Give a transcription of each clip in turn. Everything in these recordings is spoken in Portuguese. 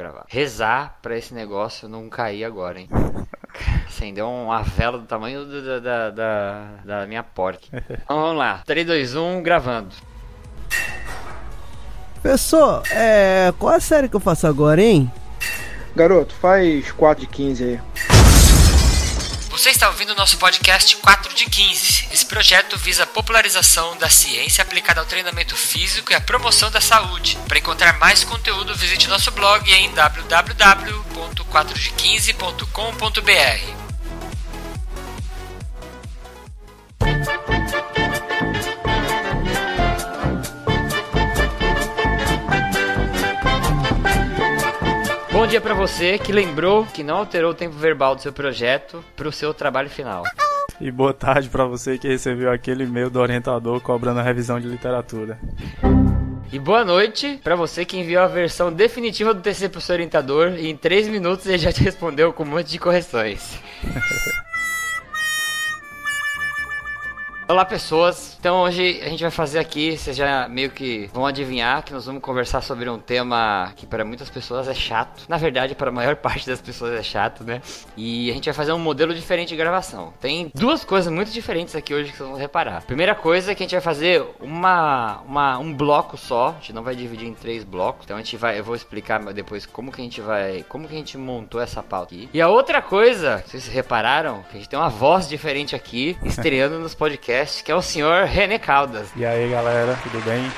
gravar. Rezar pra esse negócio não cair agora, hein? Acendeu uma vela do tamanho do- da, da, da minha porta. Então vamos lá. 3, 2, 1, gravando. Pessoal, é. Qual a série que eu faço agora, hein? Garoto, faz 4 de 15 aí. Você está ouvindo o nosso podcast 4 de 15. Esse projeto visa a popularização da ciência aplicada ao treinamento físico e à promoção da saúde. Para encontrar mais conteúdo, visite nosso blog em www.4de15.com.br. Bom dia para você que lembrou que não alterou o tempo verbal do seu projeto para o seu trabalho final. E boa tarde pra você que recebeu aquele e-mail do orientador cobrando a revisão de literatura. E boa noite para você que enviou a versão definitiva do TCC pro seu orientador e em 3 minutos ele já te respondeu com um monte de correções. Olá pessoas, então hoje a gente vai fazer aqui, vocês já meio que vão adivinhar que nós vamos conversar sobre um tema que para muitas pessoas é chato. Na verdade, para a maior parte das pessoas é chato, né? E a gente vai fazer um modelo diferente de gravação. Tem duas coisas muito diferentes aqui hoje que vocês vão reparar. Primeira coisa é que a gente vai fazer uma, uma um bloco só, a gente não vai dividir em três blocos. Então a gente vai, eu vou explicar depois como que a gente vai, como que a gente montou essa pauta aqui. E a outra coisa, vocês repararam que a gente tem uma voz diferente aqui, estreando nos podcasts, que é o senhor René Caldas. E aí galera, tudo bem?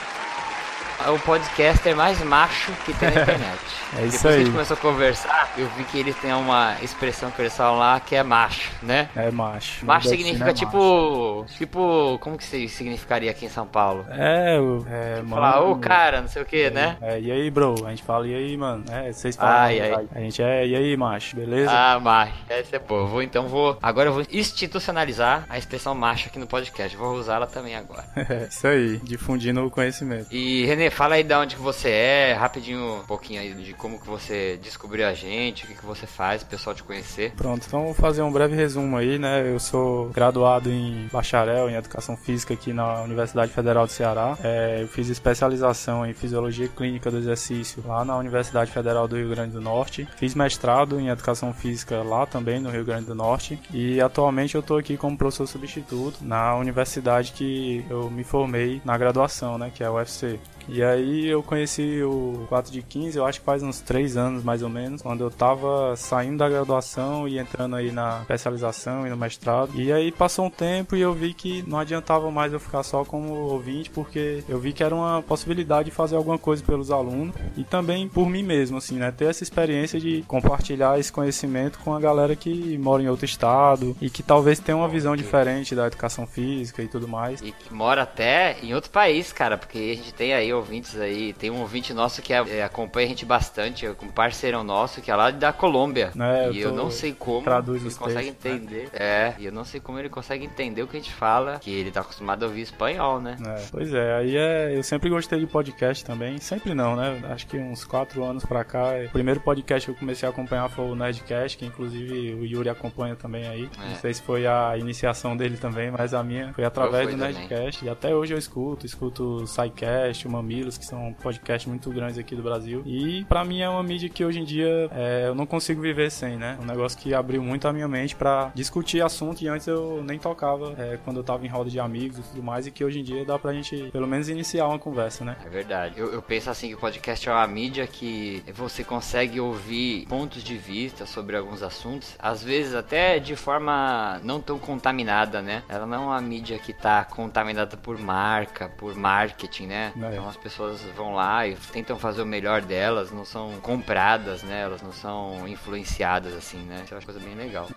É o podcaster mais macho que tem na internet. É isso Depois que a aí. gente começou a conversar, eu vi que ele tem uma expressão que eles falam lá que é macho, né? É macho. Macho significa é tipo. Tipo. Como que significaria aqui em São Paulo? É, o- é, mano. Falar, ô cara, não sei o que, né? É, e aí, bro? A gente fala, e aí, mano? É, vocês falam. Ai, né? ai. A gente é, e aí, macho? Beleza? Ah, macho. Essa é boa. Vou, então vou. Agora eu vou institucionalizar a expressão macho aqui no podcast. Vou usá-la também agora. É, isso aí, difundindo o conhecimento. E Renê, fala aí de onde que você é, rapidinho um pouquinho aí de como que você descobriu a gente, o que, que você faz, o pessoal te conhecer. Pronto, então vou fazer um breve resumo aí, né? Eu sou graduado em bacharel em Educação Física aqui na Universidade Federal do Ceará. É, eu fiz especialização em Fisiologia Clínica do Exercício lá na Universidade Federal do Rio Grande do Norte. Fiz mestrado em Educação Física lá também no Rio Grande do Norte. E atualmente eu estou aqui como professor substituto na universidade que eu me formei na graduação, né? Que é a UFC. E aí eu conheci o 4 de 15, eu acho que faz uns 3 anos mais ou menos, quando eu tava saindo da graduação e entrando aí na especialização e no mestrado. E aí passou um tempo e eu vi que não adiantava mais eu ficar só como ouvinte, porque eu vi que era uma possibilidade de fazer alguma coisa pelos alunos e também por mim mesmo, assim, né? Ter essa experiência de compartilhar esse conhecimento com a galera que mora em outro estado e que talvez tenha uma visão diferente da educação física e tudo mais. E que mora até em outro país, cara, porque a gente tem aí ouvintes aí, tem um ouvinte nosso que é- é, acompanha a gente bastante, é um parceirão nosso que é lá da Colômbia. É, eu e eu não sei como traduz ele consegue textos, né? entender. É, e eu não sei como ele consegue entender o que a gente fala, que ele tá acostumado a ouvir espanhol, né? É, pois é, aí é, eu sempre gostei de podcast também, sempre não, né? Acho que uns quatro anos pra cá, o primeiro podcast que eu comecei a acompanhar foi o Nerdcast, que inclusive o Yuri acompanha também aí. É. Não sei se foi a iniciação dele também, mas a minha foi através do também. Nerdcast. E até hoje eu escuto, escuto o SciCast, o Mamilos, que são podcasts muito grandes aqui do Brasil. E pra mim é uma mídia que hoje em dia é, eu não consigo viver sem, né? Um negócio que abriu muito a minha mente pra discutir assunto e antes eu nem tocava é, quando eu tava em roda de amigos e tudo mais, e que hoje em dia dá pra gente pelo menos iniciar uma conversa, né? É verdade. Eu, eu penso assim que o podcast é uma mídia que você consegue ouvir pontos de vista sobre alguns assuntos, às vezes até de forma não tão contaminada, né? Ela não é uma mídia que tá contaminada por marca, por marketing, né? É. Então as pessoas vão lá e tentam fazer o melhor delas, não são compradas, né? Elas não são influenciadas assim, né? Isso é uma coisa bem legal.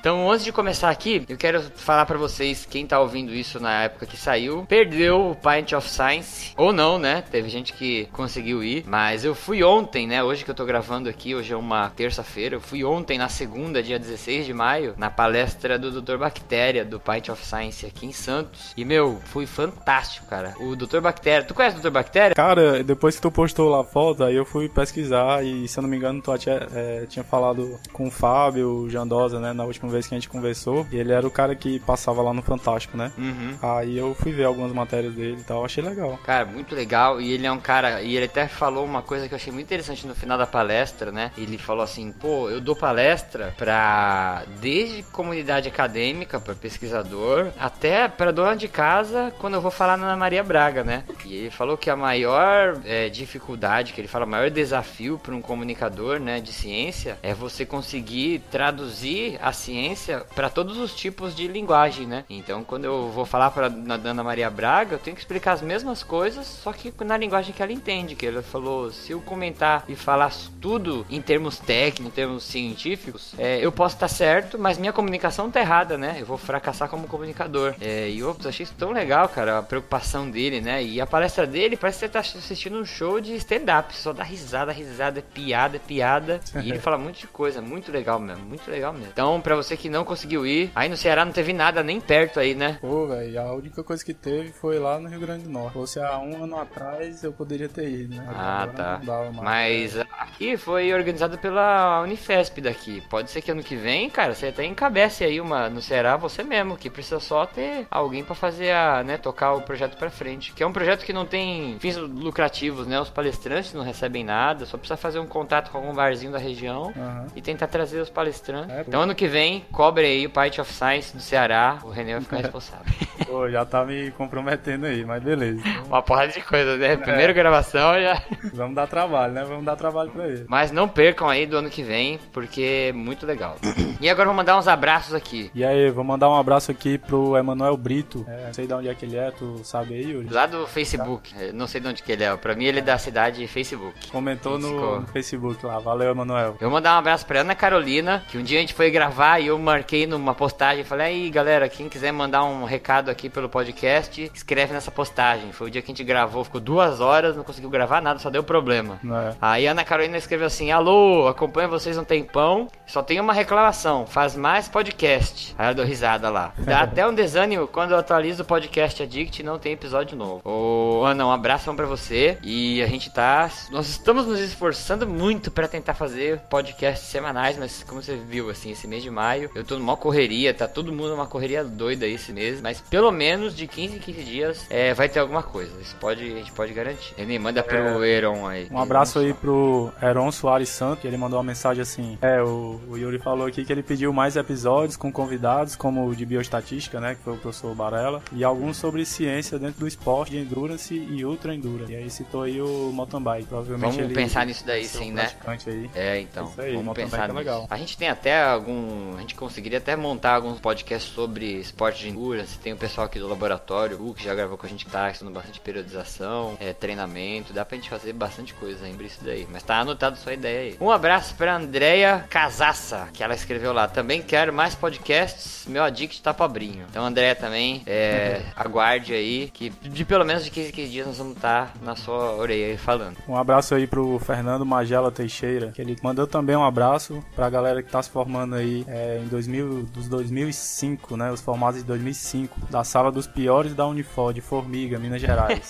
Então, antes de começar aqui, eu quero falar pra vocês, quem tá ouvindo isso na época que saiu, perdeu o Pint of Science, ou não, né? Teve gente que conseguiu ir, mas eu fui ontem, né? Hoje que eu tô gravando aqui, hoje é uma terça-feira, eu fui ontem, na segunda, dia 16 de maio, na palestra do Dr. Bactéria, do Pint of Science aqui em Santos. E, meu, foi fantástico, cara. O Dr. Bactéria, tu conhece o Dr. Bactéria? Cara, depois que tu postou lá a foto, aí eu fui pesquisar e, se eu não me engano, tu tinha, é, tinha falado com o Fábio Jandosa, né, na última vez que a gente conversou. E ele era o cara que passava lá no Fantástico, né? Uhum. Aí eu fui ver algumas matérias dele e tal, achei legal. Cara, muito legal. E ele é um cara. E ele até falou uma coisa que eu achei muito interessante no final da palestra, né? Ele falou assim: pô, eu dou palestra pra. desde comunidade acadêmica, pra pesquisador, até pra dona de casa quando eu vou falar na Ana Maria Braga, né? E ele falou que a maior é, dificuldade, que ele fala, o maior desafio para um comunicador, né, de ciência é você conseguir traduzir a ciência para todos os tipos de linguagem, né? Então, quando eu vou falar para a Ana Maria Braga, eu tenho que explicar as mesmas coisas, só que na linguagem que ela entende, que ele falou, se eu comentar e falar tudo em termos técnicos, em termos científicos, é, eu posso estar certo, mas minha comunicação tá errada, né? Eu vou fracassar como comunicador. É, e eu achei isso tão legal, cara, a preocupação dele, né? E a palestra dele parece que você tá assistindo um show de stand-up, só dá risada, risada, é piada, é piada. e ele fala um monte de coisa, muito legal mesmo, muito legal mesmo. Então, pra você que não conseguiu ir, aí no Ceará não teve nada nem perto aí, né? Pô, velho, a única coisa que teve foi lá no Rio Grande do Norte. Se fosse há um ano atrás, eu poderia ter ido, né? Ah, Agora tá. dava mais. Mas aqui foi organizado pela Unifesp daqui. Pode ser que ano que vem, cara, você até encabece aí uma no Ceará você mesmo, que precisa só ter alguém pra fazer a, né, tocar o projeto pra frente. Que é um projeto que não tem fins lucrativos, né? Os palestrantes não recebem nada, só precisa fazer um contato com algum barzinho da região Aham. e tentar trazer os palestrantes. É, então ano que vem, cobre aí o Part of Science do Ceará, o René vai ficar responsável. Pô, já tá me comprometendo aí, mas beleza. Uma porrada de coisa, né? Primeira gravação já. vamos dar trabalho, né? Vamos dar trabalho pra ele. Mas não percam aí do ano que vem, porque é muito legal. e agora vou mandar uns abraços aqui. E aí, vou mandar um abraço aqui pro Emanuel Brito. É, não sei de onde é que ele é, tu sabe aí, Yuri? Lá do Facebook, Eu não sei de onde que ele é. Pra mim ele é da cidade Facebook. Comentou no, no Facebook lá. Valeu, Emanuel. Eu vou mandar um abraço pra Ana Carolina, que um dia a gente foi gravar e eu marquei numa postagem. Falei, aí galera, quem quiser mandar um recado aqui pelo podcast, escreve nessa postagem. Foi o dia que a gente gravou, ficou duas horas, não conseguiu gravar nada, só deu problema. É. Aí a Ana Carolina escreveu assim: Alô, acompanho vocês um tempão. Só tem uma reclamação: faz mais podcast. Aí eu dou risada lá. Dá até um desânimo quando eu atualizo o podcast Addict e não tem episódio novo. Ô, Ana, um abração pra você. E a gente tá. Nós estamos nos esforçando muito pra tentar fazer podcasts semanais, mas como você viu, assim, esse mês de maio, eu tô numa correria, tá todo mundo numa correria doida aí esse mês. Mas pelo menos de 15 em 15 dias é, vai ter alguma coisa. Isso pode, a gente pode garantir. Ele manda pro Heron aí. Um abraço aí pro Heron Soares Santos, que ele mandou uma mensagem assim. É, o, o Yuri falou aqui que ele pediu mais episódios com convidados, como o de bioestatística, né? Que foi o professor Barella, e alguns sobre ciência dentro do esporte endurance e ultra endurance. E aí citou aí o mountain bike. Provavelmente Vamos pensar nisso daí sim, né? Aí. É, então. Isso aí, vamos pensar é legal. A gente tem até algum. A gente conseguiria até montar alguns podcasts sobre esporte de endurance. Tem o pessoal aqui do laboratório, o que já gravou com a gente que tá estudando bastante periodização, é, treinamento. Dá pra gente fazer bastante coisa, lembra isso daí. Mas tá anotado sua ideia aí. Um abraço pra Andrea Casassa, que ela escreveu lá. Também quero mais podcasts. Meu addict tá pobrinho. Então, Andrea também, é, aguarde aí. Que de pelo menos de 15 em 15 dias nós vamos estar na sua orelha aí falando. Um abraço aí pro Fernando Magela Teixeira, que ele mandou também um abraço pra galera que tá se formando aí é, em 2000, dos 2005, né? Os formados de 2005, da sala dos piores da Unifor, de Formiga, Minas Gerais.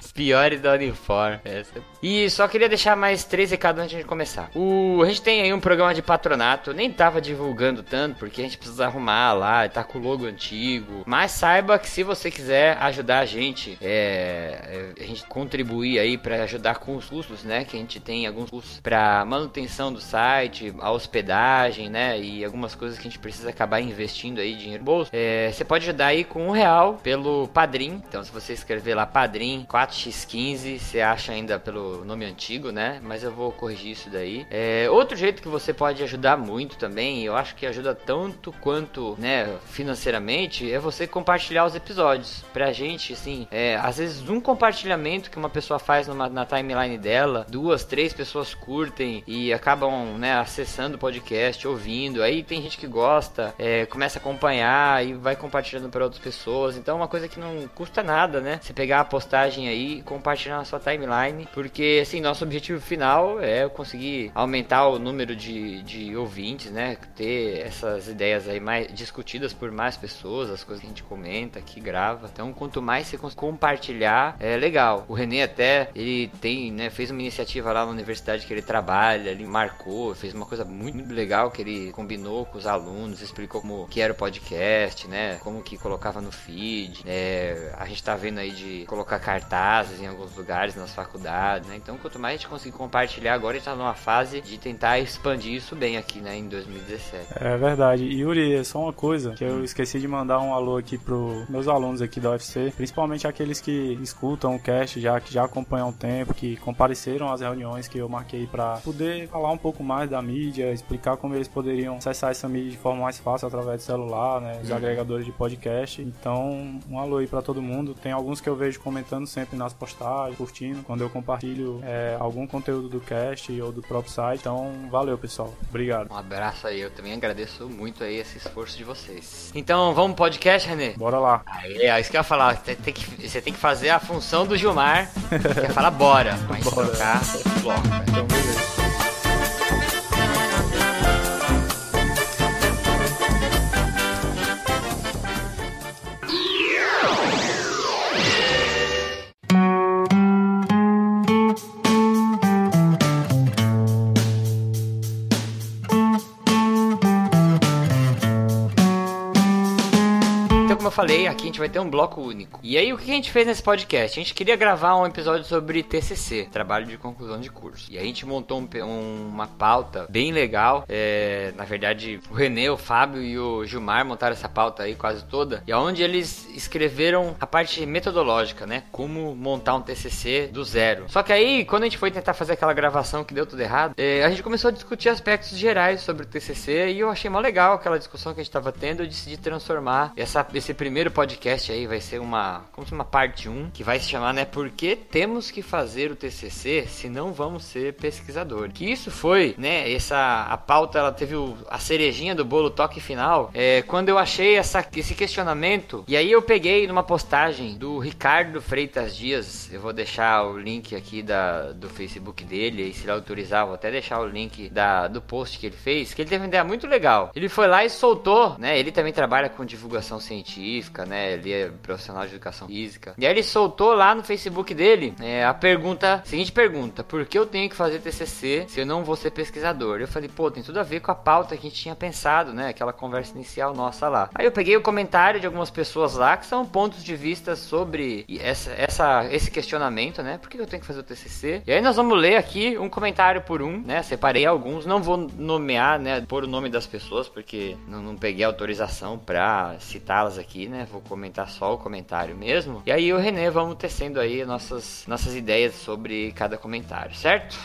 Os piores da Uniform. Essa. E só queria deixar mais três recados antes de começar. O, a gente tem aí um programa de patronato, nem tava divulgando tanto, porque a gente precisa arrumar lá, tá com o logo antigo. Mas saiba que se você quiser ajudar a gente, é, é, a gente contribuir aí pra ajudar com os custos, né? Que a gente tem alguns custos pra manutenção do site, a hospedagem, né? E algumas coisas que a gente precisa acabar investindo aí dinheiro no bolso. É, você pode ajudar aí com um real pelo Padrim. Então, se você escrever lá Padrim 4x15, você acha ainda pelo nome antigo, né? Mas eu vou corrigir isso daí. É, outro jeito que você pode ajudar muito também, eu acho que ajuda tanto quanto, né, financeiramente, é você compartilhar os episódios. Pra gente, assim, é, às vezes um compartilhamento que uma pessoa faz numa, na timeline dela, duas, três pessoas curtem e acabam, né, acessando o podcast, ouvindo. Aí tem gente que gosta, é, começa a acompanhar e vai compartilhando para outras pessoas. Então é uma coisa que não custa nada, né? Você pegar a postagem aí e compartilhar na sua timeline. Porque, assim, nosso objetivo final é conseguir aumentar o número de, de ouvintes, né? Ter essas ideias aí mais discutidas por mais pessoas, as coisas que a gente comenta aqui, grava. Então, quanto mais você cons- compartilhar, é legal. O Renê até, ele tem, né, fez uma iniciativa lá na universidade que ele trabalha, ele marcou, fez uma coisa muito, legal que ele combinou com os alunos, explicou como que era o podcast, né? Como que colocava no feed. É, a gente tá vendo aí de colocar cartazes em alguns lugares nas faculdades, né? Então, quanto mais a gente conseguir compartilhar agora, a gente tá numa fase de tentar expandir isso bem aqui, né? Em 2017. É verdade. Yuri, só uma coisa que eu esqueci de mandar um alô aqui pro meus alunos aqui da UFC, principalmente aqueles que escutam o cast já, que já acompanham o tempo, que compareceram às reuniões que eu marquei para poder falar um pouco mais da mídia, explicar como eles poderiam acessar essa mídia de forma mais fácil através do celular, né? Os uhum. agregadores de podcast. Então, um alô aí para todo mundo. Tem alguns que eu vejo comentando sempre nas postagens, curtindo, quando eu compartilho é, algum conteúdo do cast ou do próprio site. Então, valeu, pessoal. Obrigado. Um abraço aí. Eu também agradeço muito aí esse esforço de vocês. Então, vamos pro podcast, René? Bora lá. Aí, é isso que eu ia falar. Você tem que, você tem que fazer a função do Gilmar, que é falar bora, mas bora. trocar bloco. Então, beleza. Falei, aqui a gente vai ter um bloco único. E aí, o que a gente fez nesse podcast? A gente queria gravar um episódio sobre TCC, Trabalho de Conclusão de Curso. E a gente montou um, um, uma pauta bem legal. É, na verdade, o Renê, o Fábio e o Gilmar montaram essa pauta aí quase toda. E onde eles escreveram a parte metodológica, né? Como montar um TCC do zero. Só que aí, quando a gente foi tentar fazer aquela gravação que deu tudo errado, é, a gente começou a discutir aspectos gerais sobre o TCC e eu achei mó legal aquela discussão que a gente estava tendo. Eu decidi transformar essa, esse primeiro podcast aí vai ser uma, como se uma parte 1, que vai se chamar, né, Por que temos que fazer o TCC se não vamos ser pesquisador? Que isso foi, né, essa a pauta ela teve o, a cerejinha do bolo toque final, é, quando eu achei essa, esse questionamento, e aí eu peguei numa postagem do Ricardo Freitas Dias, eu vou deixar o link aqui da, do Facebook dele, e se ele autorizar, vou até deixar o link da, do post que ele fez, que ele teve uma ideia muito legal. Ele foi lá e soltou, né, ele também trabalha com divulgação científica, né? Ele é profissional de educação física. E aí ele soltou lá no Facebook dele é, a pergunta, seguinte pergunta: por que eu tenho que fazer TCC se eu não vou ser pesquisador? Eu falei, pô, tem tudo a ver com a pauta que a gente tinha pensado, né? Aquela conversa inicial nossa lá. Aí eu peguei o comentário de algumas pessoas lá que são pontos de vista sobre essa, essa, esse questionamento, né? Por que eu tenho que fazer o TCC? E aí nós vamos ler aqui um comentário por um, né? Separei alguns, não vou nomear, né? Pôr o nome das pessoas porque não, não peguei autorização para citá-las aqui aqui, né? Vou comentar só o comentário mesmo. E aí o René vamos tecendo aí nossas, nossas ideias sobre cada comentário, certo?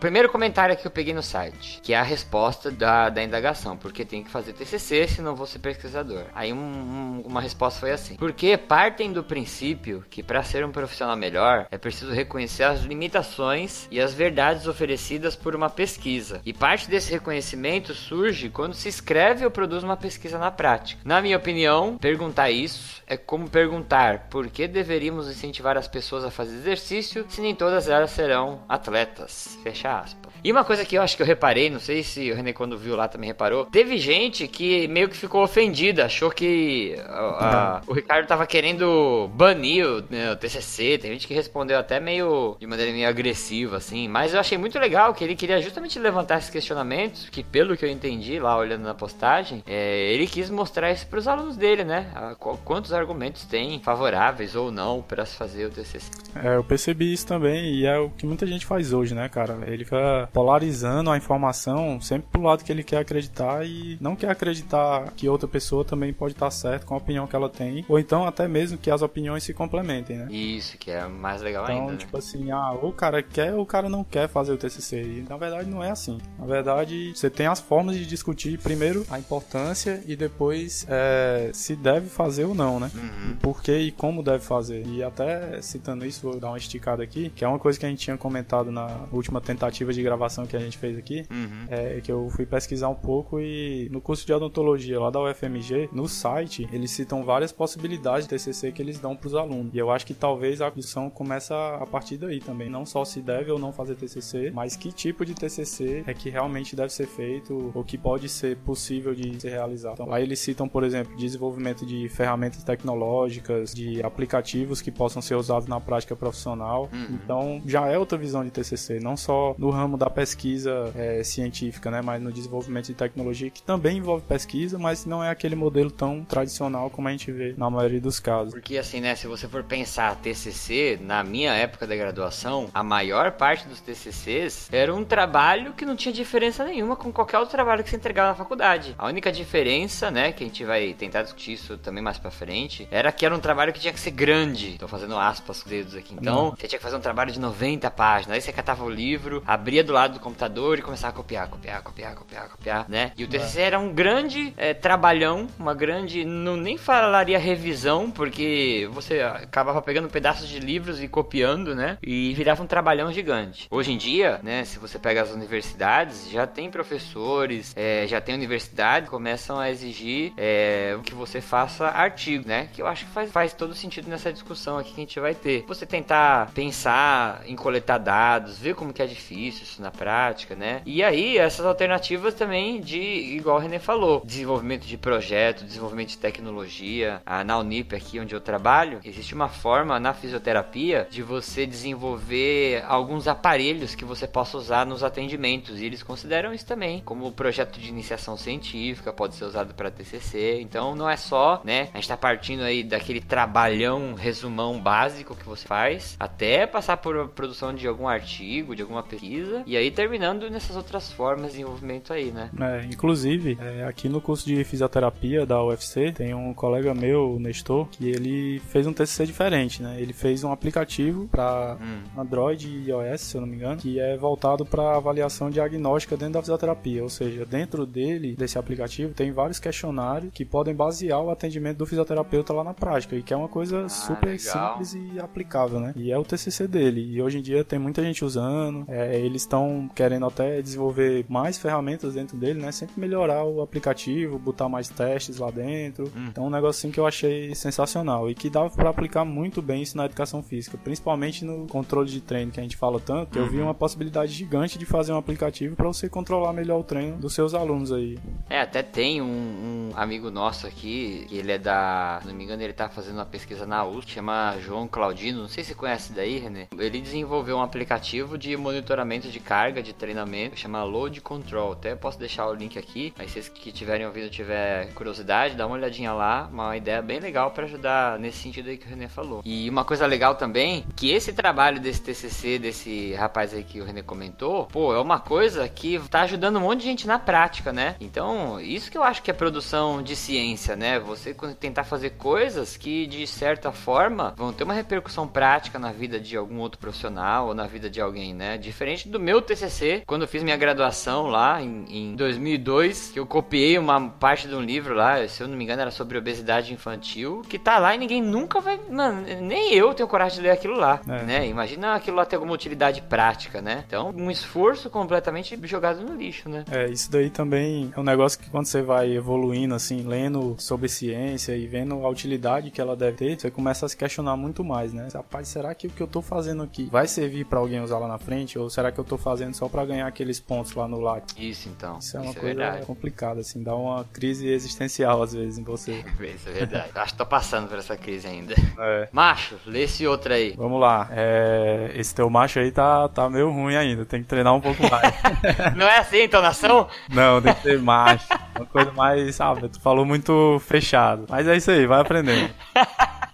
Primeiro comentário que eu peguei no site, que é a resposta da, da indagação, porque tem que fazer TCC se não vou ser pesquisador. Aí um, um, uma resposta foi assim: porque partem do princípio que para ser um profissional melhor é preciso reconhecer as limitações e as verdades oferecidas por uma pesquisa. E parte desse reconhecimento surge quando se escreve ou produz uma pesquisa na prática. Na minha opinião, perguntar isso é como perguntar por que deveríamos incentivar as pessoas a fazer exercício se nem todas elas serão atletas. Fechar fecha aspas. E uma coisa que eu acho que eu reparei, não sei se o René quando viu lá também reparou, teve gente que meio que ficou ofendida, achou que a, a, o Ricardo tava querendo banir o, né, o, TCC, tem gente que respondeu até meio de maneira meio agressiva assim, mas eu achei muito legal que ele queria justamente levantar esses questionamentos, que pelo que eu entendi lá olhando na postagem, é, ele quis mostrar isso para os alunos dele, né? A, quantos argumentos tem favoráveis ou não para se fazer o TCC. É, eu percebi isso também e é o que muita gente faz hoje, né, cara? Ele fica polarizando a informação sempre pro lado que ele quer acreditar e não quer acreditar que outra pessoa também pode estar certo com a opinião que ela tem, ou então até mesmo que as opiniões se complementem, né? Isso, que é mais legal então, ainda. Então, tipo né? assim, ah, ou o cara quer ou o cara não quer fazer o TCC. E na verdade não é assim. Na verdade, você tem as formas de discutir primeiro a importância e depois é, se deve fazer ou não, né? Uhum. Por que e como deve fazer. E até citando isso, vou dar uma esticada aqui, que é uma coisa que a gente tinha comentado na última tentativa de gravação que a gente fez aqui, uhum. é que eu fui pesquisar um pouco e no curso de odontologia lá da UFMG, no site, eles citam várias possibilidades de TCC que eles dão para os alunos. E eu acho que talvez a discussão começa a partir daí também. Não só se deve ou não fazer TCC, mas que tipo de TCC é que realmente deve ser feito ou que pode ser possível de ser realizado. Então, lá eles citam, por exemplo, desenvolvimento de ferramentas tecnológicas, de aplicativos que possam ser usados na prática profissional. Uhum. Então, já é outra visão de TCC, não só no ramo da pesquisa é, científica, né? Mas no desenvolvimento de tecnologia, que também envolve pesquisa, mas não é aquele modelo tão tradicional como a gente vê na maioria dos casos. Porque assim, né, se você for pensar TCC, na minha época da graduação, a maior parte dos TCCs era um trabalho que não tinha diferença nenhuma com qualquer outro trabalho que você entregava na faculdade. A única diferença, né, que a gente vai tentar discutir isso também mais pra frente, era que era um trabalho que tinha que ser grande. Tô fazendo aspas com os dedos aqui. Então, você tinha que fazer um trabalho de 90 páginas. Aí você catava o livro, abria do lado do computador e começava a copiar, copiar, copiar, copiar, copiar, né? E o TCC era um grande é, trabalhão, uma grande, não nem falaria revisão, porque você acabava pegando pedaços de livros e copiando, né? E virava um trabalhão gigante. Hoje em dia, né, se você pega as universidades, já tem professores, é, já tem universidades que começam a exigir é, que você faça artigo, né? Que eu acho que faz, faz todo sentido nessa discussão aqui que a gente vai ter. Você tentar pensar em coletar dados, ver como que é difícil isso na prática, né? E aí, essas alternativas também de, igual o René falou, desenvolvimento de projeto, desenvolvimento de tecnologia. Ah, na Unip, aqui onde eu trabalho, existe uma forma na fisioterapia de você desenvolver alguns aparelhos que você possa usar nos atendimentos. E eles consideram isso também como projeto de iniciação científica, pode ser usado para TCC. Então não é só, né? A gente está partindo aí daquele trabalhão, resumão básico que você faz, até passar por a produção de algum artigo, de alguma pesquisa, e aí terminando nessas outras formas de desenvolvimento aí, né? É, inclusive, é, aqui no curso de fisioterapia da UFC, tem um colega meu, o Nestor, que ele fez um TCC diferente, né? Ele fez um aplicativo para Hum. Android e iOS, se eu não me engano, que é voltado para avaliação diagnóstica dentro da fisioterapia. Ou seja, dentro dele, desse aplicativo, tem vários questionários que podem basear o atendimento do fisioterapeuta lá na prática, e que é uma coisa super legal. simples e aplicável, né? E é o TCC dele. E hoje em dia tem muita gente usando, é, eles estão querendo até desenvolver mais ferramentas dentro dele, né? Sempre melhorar o aplicativo, botar mais testes lá dentro. Então, um negocinho que eu achei sensacional e que dava para aplicar muito bem isso na educação física, principalmente no controle de treino que a gente fala tanto. que Eu vi uma possibilidade gigante de fazer um aplicativo para você controlar melhor o treino dos seus alunos aí. É, até tem um, um amigo nosso aqui, que ele é da. Se não me engano, ele tá fazendo uma pesquisa na USP, chama João Claudino. Não sei se você conhece daí, René. Ele desenvolveu um aplicativo de monitoramento de carga, de treinamento, chama Load Control. Até posso deixar o link aqui, mas vocês que estiverem ouvindo tiver curiosidade, dá uma olhadinha lá. Uma ideia bem legal para ajudar nesse sentido aí que o René falou. E uma coisa legal também, que esse trabalho desse TCC, desse rapaz aí que o René comentou, pô, é uma coisa que tá ajudando um monte de gente na prática, né? Então, isso que eu acho que é produção de ciência, né? Você tentar fazer coisas que, de certa forma, vão ter uma repercussão prática na vida de algum outro profissional ou na vida de alguém, né? Diferente do meu TCC, quando eu fiz minha graduação lá em, em 2002, que eu copiei uma parte de um livro lá, se eu não me engano era sobre obesidade infantil, que tá lá e ninguém nunca vai... Mano, nem eu tenho coragem de ler aquilo lá, É. né? Imagina aquilo lá ter alguma utilidade prática, né? Então, um esforço completamente jogado no lixo, né? É, isso daí também é um negócio que quando você vai evoluindo, assim, lendo sobre ciência e vendo a utilidade que ela deve ter, você começa a se questionar muito mais, né? Rapaz, será que o que eu tô fazendo aqui vai servir pra alguém usar lá na frente? Ou será que eu tô fazendo só pra ganhar aqueles pontos lá no LAC? Isso, então. Isso é uma Isso é coisa verdade. complicada, assim, dá uma crise existencial às vezes em você. Isso é verdade. Acho que tô passando por essa crise ainda. É. Macho, lê esse outro aí. Vamos lá, é, esse teu macho aí tá, tá meio ruim ainda, tem que treinar um pouco mais. Não é assim a entonação? Não, tem que ser macho. Uma coisa mais, sabe, tu falou muito fechado. Mas é isso aí, vai aprendendo.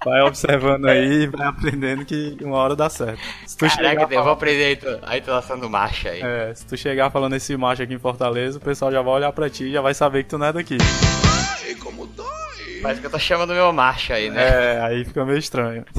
Vai observando aí, vai aprendendo que uma hora dá certo. Se tu, Caraca, chegar, eu vou aprender a entonação do macho aí. é, se tu chegar falando esse macho aqui em Fortaleza, o pessoal já vai olhar pra ti e já vai saber que tu não é daqui. Parece que eu tô chamando meu macho aí, né? É, aí fica meio estranho.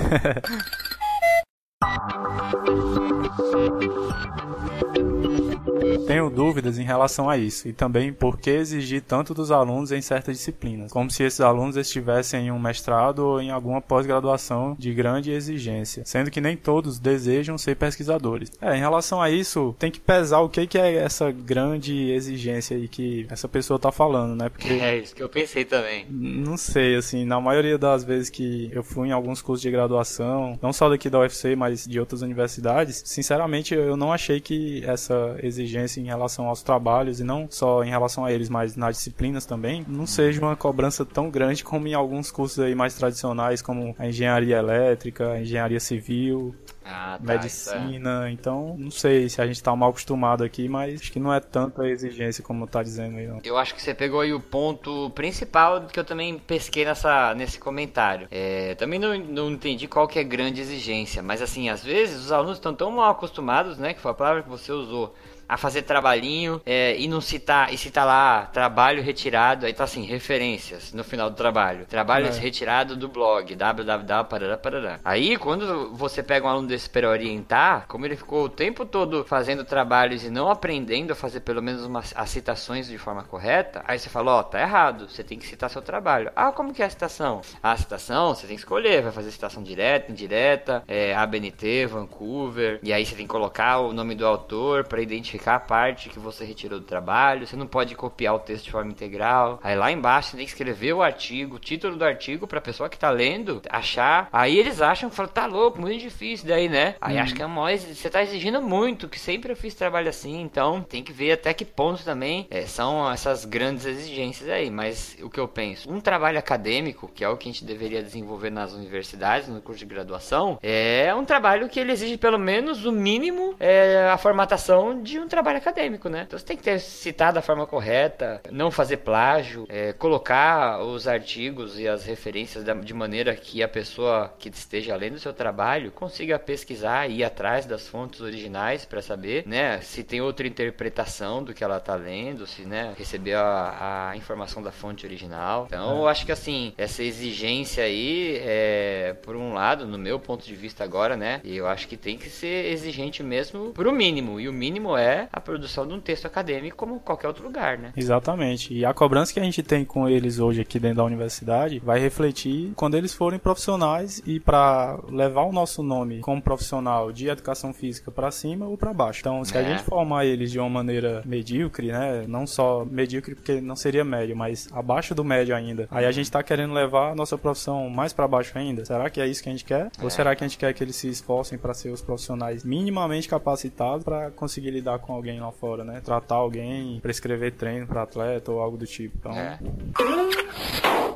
Tenho dúvidas em relação a isso e também por que exigir tanto dos alunos em certas disciplinas, como se esses alunos estivessem em um mestrado ou em alguma pós-graduação de grande exigência, sendo que nem todos desejam ser pesquisadores. É, em relação a isso, tem que pesar o que que é essa grande exigência aí que essa pessoa tá falando, né? Porque É isso que eu pensei também. não sei, assim, na maioria das vezes que eu fui em alguns cursos de graduação, não só daqui da UFC, mas de outras universidades, sinceramente eu não achei que essa exigência em relação aos trabalhos, e não só em relação a eles, mas nas disciplinas também, não seja uma cobrança tão grande como em alguns cursos aí mais tradicionais, como a engenharia elétrica, a engenharia civil. Ah, tá, medicina. Então, não sei se a gente tá mal acostumado aqui, mas acho que não é tanta exigência como tá dizendo aí, não. Eu acho que você pegou aí o ponto principal que eu também pesquei nessa, nesse comentário. É, também não, não entendi qual que é grande exigência, mas assim, às vezes os alunos estão tão mal acostumados, né, que foi a palavra que você usou, a fazer trabalhinho é, e não citar e citar lá trabalho retirado, aí tá assim, referências no final do trabalho. Trabalho é. retirado do blog, www. Parará, parará. Aí, quando você pega um aluno desse para orientar, como ele ficou o tempo todo fazendo trabalhos e não aprendendo a fazer pelo menos umas, as citações de forma correta, aí você fala, ó, oh, tá errado, você tem que citar seu trabalho. Ah, como que é a citação? A citação, você tem que escolher, vai fazer citação direta, indireta, é, ABNT, Vancouver, e aí você tem que colocar o nome do autor para identificar identificar a parte que você retirou do trabalho, você não pode copiar o texto de forma integral. Aí lá embaixo você tem que escrever o artigo, o título do artigo pra pessoa que tá lendo achar. Aí eles acham que tá louco, muito difícil daí, né? Aí hum. acho que é mais, você tá exigindo muito, que sempre eu fiz trabalho assim, então tem que ver até que ponto também é, são essas grandes exigências aí. Mas o que eu penso, um trabalho acadêmico, que é o que a gente deveria desenvolver nas universidades, no curso de graduação, é um trabalho que ele exige pelo menos o mínimo é, a formatação de um trabalho acadêmico, né? Então você tem que ter citado da forma correta, não fazer plágio, é, colocar os artigos e as referências de maneira que a pessoa que esteja lendo o seu trabalho consiga pesquisar e ir atrás das fontes originais para saber, né, se tem outra interpretação do que ela está lendo, se, né, receber a, a, informação da fonte original. Então, é. eu acho que assim, essa exigência aí, é, por um lado, no meu ponto de vista agora, né, eu acho que tem que ser exigente mesmo pro mínimo, e o mínimo é a produção de um texto acadêmico como qualquer outro lugar, né? Exatamente. E a cobrança que a gente tem com eles hoje aqui dentro da universidade vai refletir quando eles forem profissionais e para levar o nosso nome como profissional de educação física para cima ou para baixo. Então, se é. a gente formar eles de uma maneira medíocre, né, não só medíocre porque não seria médio, mas abaixo do médio ainda, aí a gente tá querendo levar a nossa profissão mais para baixo ainda. Será que é isso que a gente quer? É. Ou será que a gente quer que eles se esforcem para ser os profissionais minimamente capacitados para conseguir lidar com alguém lá fora, né? Tratar alguém, prescrever treino para atleta ou algo do tipo. Então... É.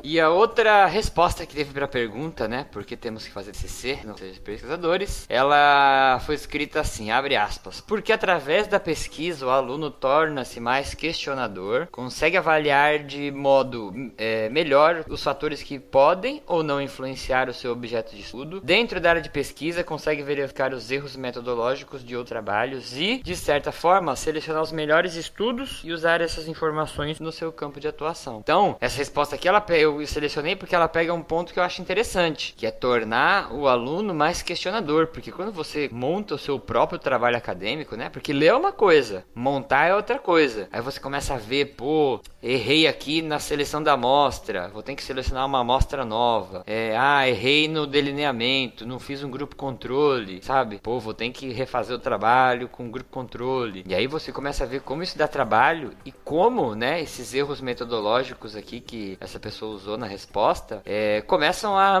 E a outra resposta que teve para a pergunta, né? Porque temos que fazer CC, não seja pesquisadores, ela foi escrita assim, abre aspas. Porque através da pesquisa o aluno torna-se mais questionador, consegue avaliar de modo é, melhor os fatores que podem ou não influenciar o seu objeto de estudo. Dentro da área de pesquisa, consegue verificar os erros metodológicos de outros trabalhos e, de certa forma, selecionar os melhores estudos e usar essas informações no seu campo de atuação. Então, essa resposta aqui ela eu selecionei porque ela pega um ponto que eu acho interessante, que é tornar o aluno mais questionador, porque quando você monta o seu próprio trabalho acadêmico, né? Porque ler é uma coisa, montar é outra coisa. Aí você começa a ver, pô, errei aqui na seleção da amostra, vou ter que selecionar uma amostra nova. É, ah, errei no delineamento, não fiz um grupo controle, sabe? Pô, vou ter que refazer o trabalho com um grupo controle. E aí você começa a ver como isso dá trabalho e como, né, esses erros metodológicos aqui que essa pessoa usou na resposta, é, começam a,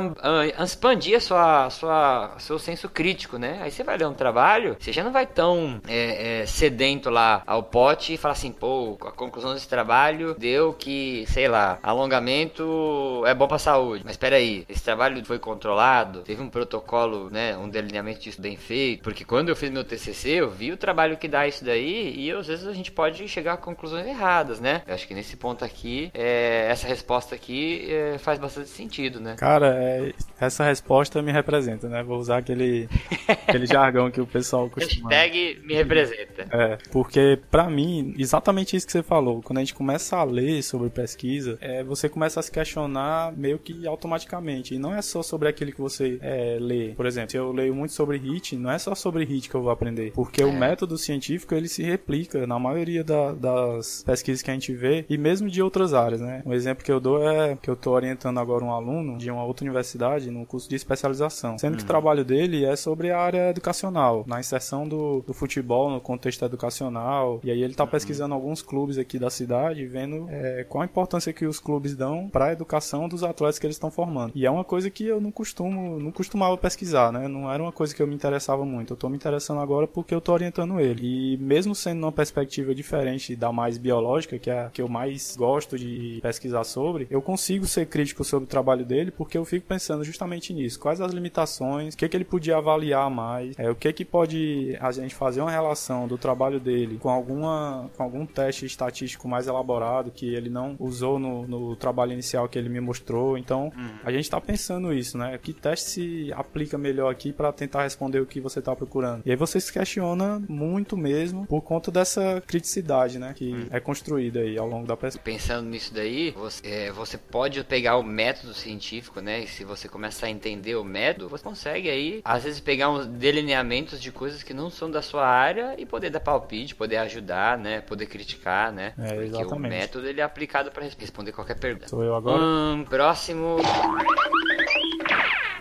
a, expandir a sua, sua, seu senso crítico, né? Aí você vai ler um trabalho, você já não vai tão é, é, sedento lá ao pote e falar assim, pô, a conclusão desse trabalho deu que, sei lá, alongamento é bom pra saúde. Mas espera aí, esse trabalho foi controlado, teve um protocolo, né, um delineamento disso bem feito, porque quando eu fiz meu TCC, eu vi o trabalho que dá isso daí e às vezes a gente pode chegar a conclusões erradas, né? Eu acho que nesse ponto aqui, é, essa resposta aqui é, faz bastante sentido, né? Cara, é, essa resposta me representa, né? Vou usar aquele, aquele jargão que o pessoal costuma... Hashtag me representa. É, porque para mim, exatamente isso que você falou, quando a gente começa a ler sobre pesquisa, é, você começa a se questionar meio que automaticamente, e não é só sobre aquilo que você é, lê. Por exemplo, se eu leio muito sobre HIT, não é só sobre HIT que eu vou aprender, porque é. o método científico, ele se replica na maioria da, das pesquisas que a gente vê, e mesmo de outras áreas, né? Um exemplo que eu dou é que eu estou orientando agora um aluno de uma outra universidade no curso de especialização, sendo que o uhum. trabalho dele é sobre a área educacional, na inserção do, do futebol no contexto educacional, e aí ele está uhum. pesquisando alguns clubes aqui da cidade, vendo é, qual a importância que os clubes dão para a educação dos atletas que eles estão formando. E é uma coisa que eu não costumo, não costumava pesquisar, né? Não era uma coisa que eu me interessava muito. Eu estou me interessando agora porque eu estou orientando ele. E mesmo sendo uma perspectiva diferente da mais biológica, que é a que eu mais gosto de pesquisar sobre, eu consigo ser crítico sobre o trabalho dele porque eu fico pensando justamente nisso. Quais as limitações, o que, que ele podia avaliar mais, é, o que, que pode a gente fazer uma relação do trabalho dele com, alguma, com algum teste estatístico mais elaborado que ele não usou no, no trabalho inicial que ele me mostrou. Então, uhum. a gente está pensando isso, né? Que teste se aplica melhor aqui para tentar responder o que você está procurando. E aí você se questiona muito mesmo por conta dessa criticidade, né? Que uhum. é construída aí ao longo da pesquisa. Pensando nisso daí, você, é, você pode pegar o método científico, né? E se você começar a entender o método, você consegue aí, às vezes, pegar uns delineamentos de coisas que não são da sua área e poder dar palpite, poder ajudar, né? Poder criticar, né? É, Porque exatamente. o método ele é aplicado para responder qualquer pergunta. Sou eu agora? Hum, próximo.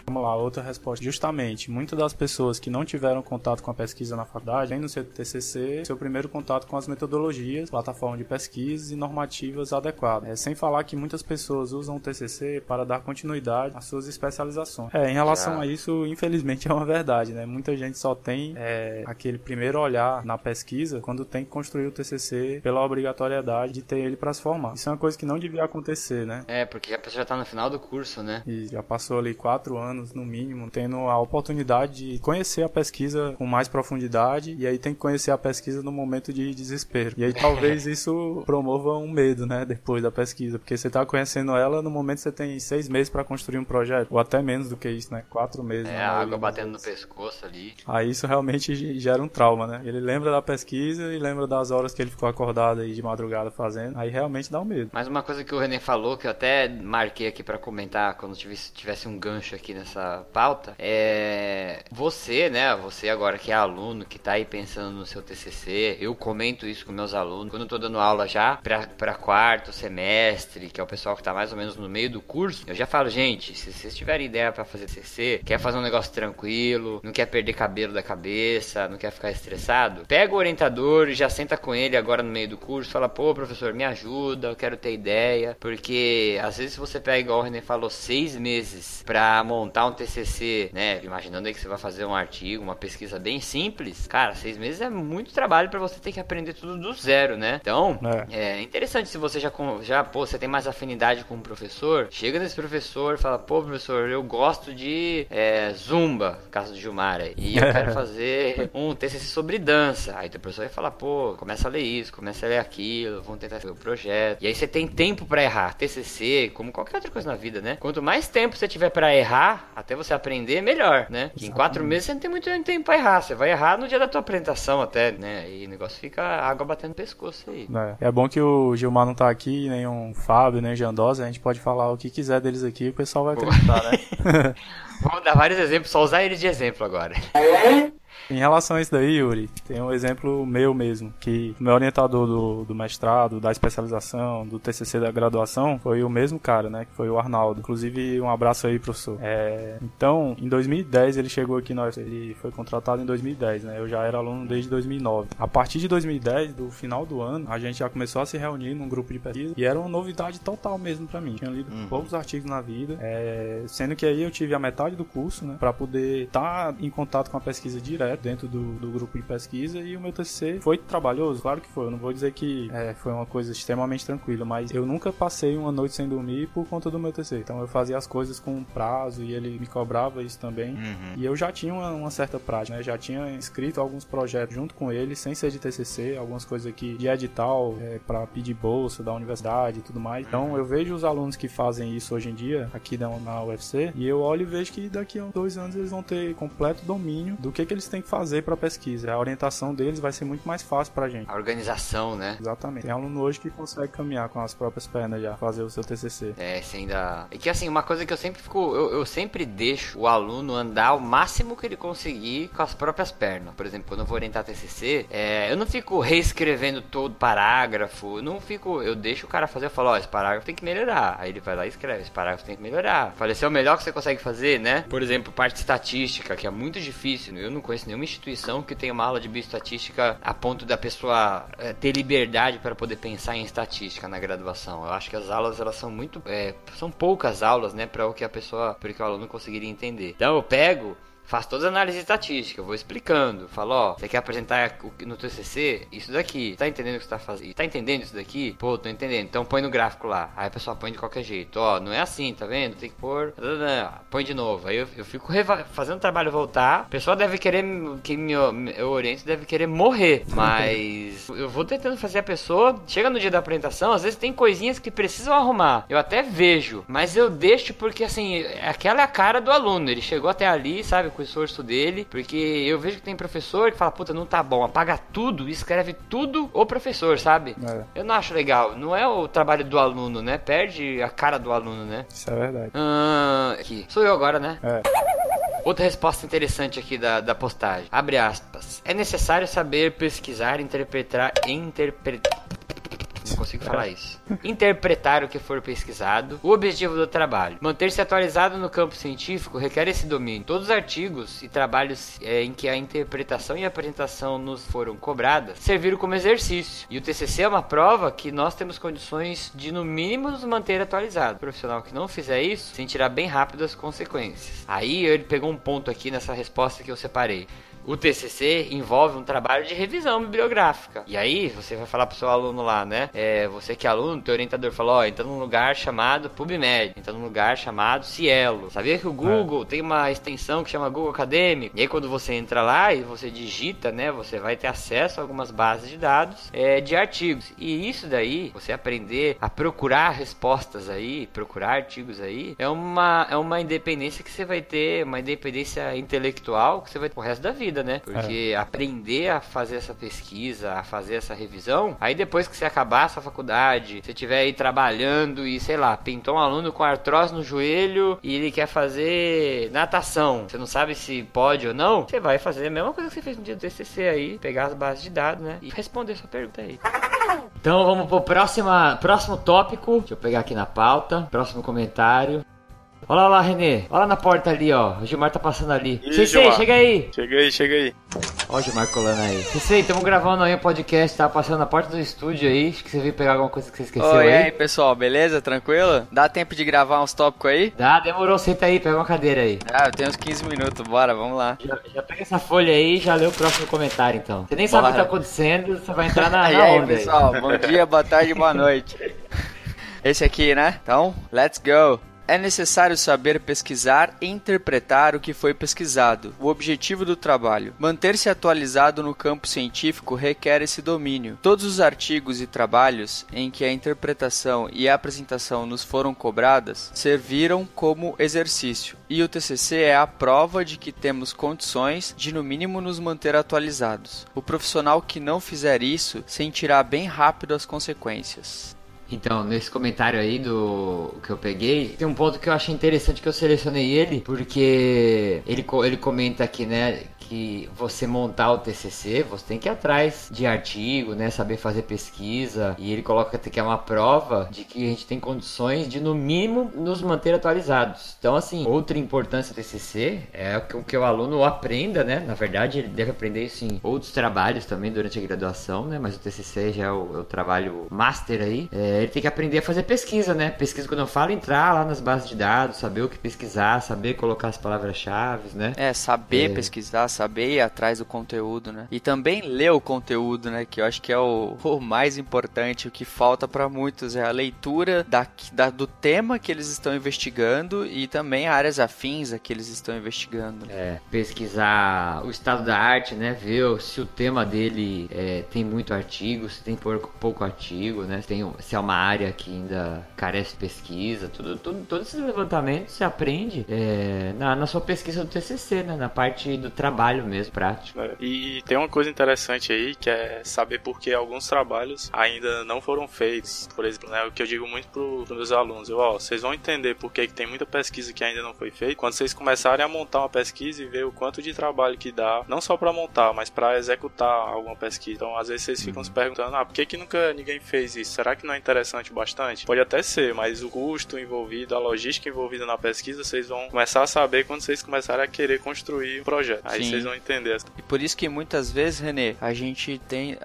Vamos lá, outra resposta. Justamente, muitas das pessoas que não tiveram contato com a pesquisa na faculdade, vem no seu TCC, seu primeiro contato com as metodologias, plataforma de pesquisa e normativas adequadas. É, sem falar que muitas pessoas usam o TCC para dar continuidade às suas especializações. É, em relação a isso, infelizmente é uma verdade, né? Muita gente só tem é, aquele primeiro olhar na pesquisa quando tem que construir o TCC pela obrigatoriedade de ter ele para se formar. Isso é uma coisa que não devia acontecer, né? É, porque a pessoa já está no final do curso, né? E já passou ali quatro anos anos, no mínimo, tendo a oportunidade de conhecer a pesquisa com mais profundidade e aí tem que conhecer a pesquisa no momento de desespero. E aí talvez isso promova um medo, né, depois da pesquisa, porque você tá conhecendo ela no momento que você tem seis meses para construir um projeto, ou até menos do que isso, né, quatro meses. É, a água batendo no pescoço ali. Aí isso realmente gera um trauma, né? Ele lembra da pesquisa e lembra das horas que ele ficou acordado aí de madrugada fazendo, aí realmente dá um medo. Mas uma coisa que o René falou, que eu até marquei aqui para comentar quando tivesse, tivesse um gancho aqui nessa essa pauta é você, né? Você agora que é aluno, que tá aí pensando no seu TCC, eu comento isso com meus alunos quando eu tô dando aula já para quarto semestre, que é o pessoal que tá mais ou menos no meio do curso. Eu já falo, gente, se vocês tiverem ideia para fazer TCC, quer fazer um negócio tranquilo, não quer perder cabelo da cabeça, não quer ficar estressado, pega o orientador e já senta com ele agora no meio do curso, fala, pô, professor, me ajuda, eu quero ter ideia, porque às vezes você pega, igual o René falou, seis meses para montar montar um TCC, né? Imaginando aí que você vai fazer um artigo, uma pesquisa bem simples, cara, seis meses é muito trabalho para você ter que aprender tudo do zero, né? Então, é, é interessante se você já, já, pô, você tem mais afinidade com o professor, chega nesse professor e fala, pô, professor, eu gosto de é, zumba, caso do Gilmar e eu quero fazer um TCC sobre dança. Aí o professor vai falar, pô, começa a ler isso, começa a ler aquilo, vamos tentar fazer o projeto. E aí você tem tempo para errar. TCC, como qualquer outra coisa na vida, né? Quanto mais tempo você tiver para errar, até você aprender, melhor, né? Que em quatro meses você não tem muito tempo pra errar. Você vai errar no dia da tua apresentação até, né? E o negócio fica água batendo no pescoço aí. É, é bom que o Gilmar não tá aqui, nem um Fábio, nem o Jandosa. A gente pode falar o que quiser deles aqui e o pessoal vai acreditar, né? Vamos dar vários exemplos, só usar eles de exemplo agora. Em relação a isso daí, Yuri, tem um exemplo meu mesmo, que o meu orientador do, do mestrado, da especialização, do TCC da graduação, foi o mesmo cara, né, que foi o Arnaldo. Inclusive, um abraço aí, professor. É, então, em 2010 ele chegou aqui, nós, ele foi contratado em 2010, né, eu já era aluno desde 2009. A partir de 2010, do final do ano, a gente já começou a se reunir num grupo de pesquisa e era uma novidade total mesmo para mim. Tinha lido uhum. poucos artigos na vida, é, sendo que aí eu tive a metade do curso, né, para poder estar tá em contato com a pesquisa direto dentro do, do grupo de pesquisa e o meu TCC foi trabalhoso, claro que foi. Eu não vou dizer que é, foi uma coisa extremamente tranquila, mas eu nunca passei uma noite sem dormir por conta do meu TCC. Então eu fazia as coisas com prazo e ele me cobrava isso também. Uhum. E eu já tinha uma, uma, certa prática, né? Já tinha escrito alguns projetos junto com ele, sem ser de TCC, algumas coisas aqui de edital é, para pedir bolsa da universidade e tudo mais. Então eu vejo os alunos que fazem isso hoje em dia aqui na, na UFC e eu olho e vejo que daqui a dois anos eles vão ter completo domínio do que, que eles têm que fazer para pesquisa. A orientação deles vai ser muito mais fácil pra gente. A organização, né? Exatamente. Tem aluno hoje que consegue caminhar com as próprias pernas já, fazer o seu TCC. É, sem ainda. E que assim, uma coisa que eu sempre fico. Eu, eu sempre deixo o aluno andar o máximo que ele conseguir com as próprias pernas. Por exemplo, quando eu vou orientar TCC, é, eu não fico reescrevendo todo parágrafo. Não fico. Eu deixo o cara fazer. Eu falo, ó, esse parágrafo tem que melhorar. Aí ele vai lá e escreve: esse parágrafo tem que melhorar. Falei, esse é o melhor que você consegue fazer, né? Por exemplo, parte estatística, que é muito difícil. Eu não conheço nenhuma instituição que tenha uma aula de bioestatística a ponto da pessoa é, ter liberdade para poder pensar em estatística na graduação. Eu acho que as aulas elas são muito é, são poucas aulas, né, para o que a pessoa, para que o aluno conseguiria entender. Então eu pego faço todas as análises estatísticas, vou explicando. Falo, ó, você quer apresentar no TCC isso daqui? Tá entendendo o que você tá fazendo? Tá entendendo isso daqui? Pô, tô entendendo. Então põe no gráfico lá. Aí a pessoa põe de qualquer jeito. Ó, não é assim, tá vendo? Tem que pôr. Põe de novo. Aí eu, eu fico fazendo o trabalho voltar. A pessoa deve querer que me, eu oriente, deve querer morrer. Mas eu vou tentando fazer a pessoa. Chega no dia da apresentação, às vezes tem coisinhas que precisam arrumar. Eu até vejo, mas eu deixo porque assim, aquela é a cara do aluno. Ele chegou até ali, sabe, com o esforço dele. Porque eu vejo que tem professor que fala, puta, não tá bom, apaga tudo e escreve tudo o professor, sabe? É. Eu não acho legal. Não é o trabalho do aluno, né? Perde a cara do aluno, né? Isso é verdade. Ah, aqui. Sou eu agora, né? É. Outra resposta interessante aqui da, da postagem. Abre aspas. É necessário saber pesquisar, interpretar, interpretar não consigo falar isso. Interpretar o que for pesquisado. O objetivo do trabalho. Manter-se atualizado no campo científico requer esse domínio. Todos os artigos e trabalhos é, em que a interpretação e a apresentação nos foram cobradas serviram como exercício. E o TCC é uma prova que nós temos condições de, no mínimo, nos manter atualizados. O profissional que não fizer isso sentirá bem rápido as consequências. Aí ele pegou um ponto aqui nessa resposta que eu separei. O TCC envolve um trabalho de revisão bibliográfica. E aí você vai falar pro seu aluno lá, né? É, você que é aluno, teu orientador falou, ó, entra num lugar chamado PubMed, entra num lugar chamado Cielo. Sabia que o Google é. tem uma extensão que chama Google Academy? E aí quando você entra lá e você digita, né, você vai ter acesso a algumas bases de dados é, de artigos. E isso daí, você aprender a procurar respostas aí, procurar artigos aí, é uma, é uma independência que você vai ter, uma independência intelectual que você vai ter o resto da vida vida, né? Porque é. aprender a fazer essa pesquisa, a fazer essa revisão, aí depois que você acabar essa faculdade, você estiver aí trabalhando e, sei lá, pintou um aluno com artrose no joelho e ele quer fazer natação, você não sabe se pode ou não, você vai fazer a mesma coisa que você fez no dia do TCC aí, pegar as bases de dados, né? E responder sua pergunta aí. Então vamos pro próximo, próximo tópico. Deixa eu pegar aqui na pauta. Próximo comentário. Olha lá, Renê. Olha na porta ali, ó. O Gilmar tá passando ali. Ih, Sensei, chega aí. Chega aí, chega aí. Ó o Gilmar colando aí. Sensei, estamos gravando aí um podcast, tá passando na porta do estúdio aí. Acho que você veio pegar alguma coisa que você esqueceu Oi, aí. E aí, pessoal, beleza? Tranquilo? Dá tempo de gravar uns tópicos aí? Dá, demorou. Senta aí, pega uma cadeira aí. Ah, eu tenho uns 15 minutos, bora, vamos lá. Já, já pega essa folha aí e já lê o próximo comentário, então. Você nem bora. sabe o que tá acontecendo, você vai entrar na, na e aí, onda pessoal, aí. bom dia, boa tarde, boa noite. Esse aqui, né? Então, let's go! É necessário saber pesquisar e interpretar o que foi pesquisado. O objetivo do trabalho. Manter-se atualizado no campo científico requer esse domínio. Todos os artigos e trabalhos em que a interpretação e a apresentação nos foram cobradas serviram como exercício. E o TCC é a prova de que temos condições de, no mínimo, nos manter atualizados. O profissional que não fizer isso sentirá bem rápido as consequências. Então, nesse comentário aí do que eu peguei, tem um ponto que eu achei interessante que eu selecionei ele, porque ele, ele comenta aqui, né, que você montar o TCC, você tem que ir atrás de artigo, né, saber fazer pesquisa, e ele coloca que é uma prova de que a gente tem condições de no mínimo nos manter atualizados. Então, assim, outra importância do TCC é que, que o aluno aprenda, né, na verdade ele deve aprender isso em outros trabalhos também durante a graduação, né, mas o TCC já é o, é o trabalho master aí, é, ele tem que aprender a fazer pesquisa, né, pesquisa quando eu falo, entrar lá nas bases de dados, saber o que pesquisar, saber colocar as palavras-chave, né. É, saber é... pesquisar, saber ir atrás do conteúdo, né? E também ler o conteúdo, né? Que eu acho que é o, o mais importante, o que falta para muitos é a leitura da, da, do tema que eles estão investigando e também áreas afins a que eles estão investigando. É, pesquisar o estado da arte, né? Ver se o tema dele é, tem muito artigo, se tem pouco, pouco artigo, né? Se, tem, se é uma área que ainda carece de pesquisa, tudo, tudo, todos esses levantamentos você aprende é, na, na sua pesquisa do TCC, né? Na parte do trabalho trabalho mesmo, prático. É, e tem uma coisa interessante aí que é saber por que alguns trabalhos ainda não foram feitos. Por exemplo, né, o que eu digo muito para os meus alunos, eu, ó, vocês vão entender por que tem muita pesquisa que ainda não foi feita quando vocês começarem a montar uma pesquisa e ver o quanto de trabalho que dá, não só para montar, mas para executar alguma pesquisa. Então, às vezes vocês ficam uhum. se perguntando, ah, por que, que nunca ninguém fez isso? Será que não é interessante bastante? Pode até ser, mas o custo envolvido, a logística envolvida na pesquisa, vocês vão começar a saber quando vocês começarem a querer construir o um projeto. Aí Sim vocês vão entender. E por isso que muitas vezes, Renê, a gente tem,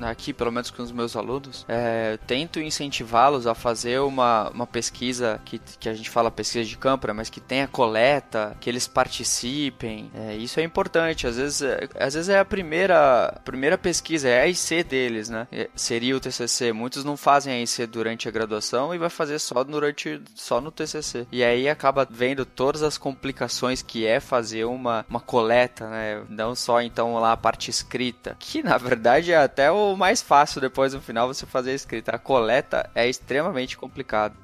aqui pelo menos com os meus alunos, é, tento incentivá-los a fazer uma, uma pesquisa que, que a gente fala pesquisa de campo, né, mas que tenha coleta, que eles participem. É, isso é importante. Às vezes, é, às vezes é a primeira, primeira pesquisa, é a IC deles, né? É, seria o TCC. Muitos não fazem a IC durante a graduação e vai fazer só durante só no TCC. E aí acaba vendo todas as complicações que é fazer uma, uma coleta, né? Não só então lá a parte escrita, que na verdade é até o mais fácil depois no final você fazer a escrita. A coleta é extremamente complicado.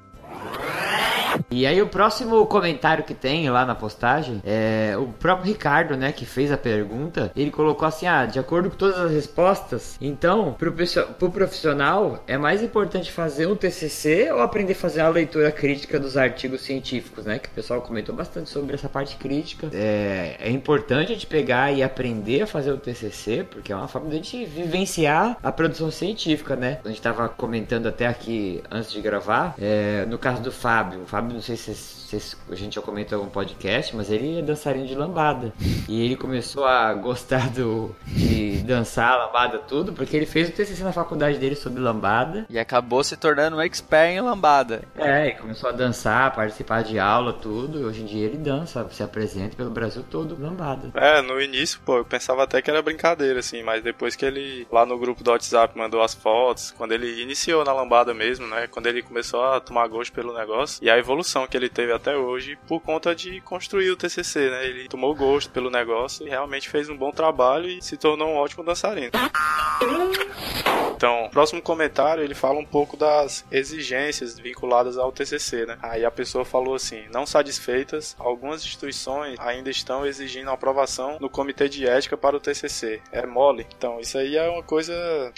E aí o próximo comentário que tem lá na postagem é o próprio Ricardo, né, que fez a pergunta. Ele colocou assim: "Ah, de acordo com todas as respostas, então, pro, pro profissional é mais importante fazer um TCC ou aprender a fazer a leitura crítica dos artigos científicos, né? Que o pessoal comentou bastante sobre essa parte crítica. É, é importante a gente pegar e aprender a fazer o TCC, porque é uma forma de a gente vivenciar a produção científica, né? A gente estava comentando até aqui antes de gravar, é, no caso do Fábio, o Fábio não sei se, se, a gente já comentou em algum podcast, mas ele é dançarino de lambada. E ele começou a gostar do, de dançar lambada tudo, porque ele fez o TCC na faculdade dele sobre lambada. E acabou se tornando um expert em lambada. É, e começou a dançar, participar de aula, tudo. E hoje em dia ele dança, se apresenta pelo Brasil todo lambada. É, no início, pô, eu pensava até que era brincadeira, assim, mas depois que ele, lá no grupo do WhatsApp, mandou as fotos, quando ele iniciou na lambada mesmo, né, quando ele começou a tomar gosto pelo negócio, e a evolução que ele teve até hoje por conta de construir o TCC, né? Ele tomou gosto pelo negócio e realmente fez um bom trabalho e se tornou um ótimo dançarino. Então, próximo comentário, ele fala um pouco das exigências vinculadas ao TCC, né? Aí a pessoa falou assim: não satisfeitas, algumas instituições ainda estão exigindo aprovação no comitê de ética para o TCC. É mole. Então, isso aí é uma coisa,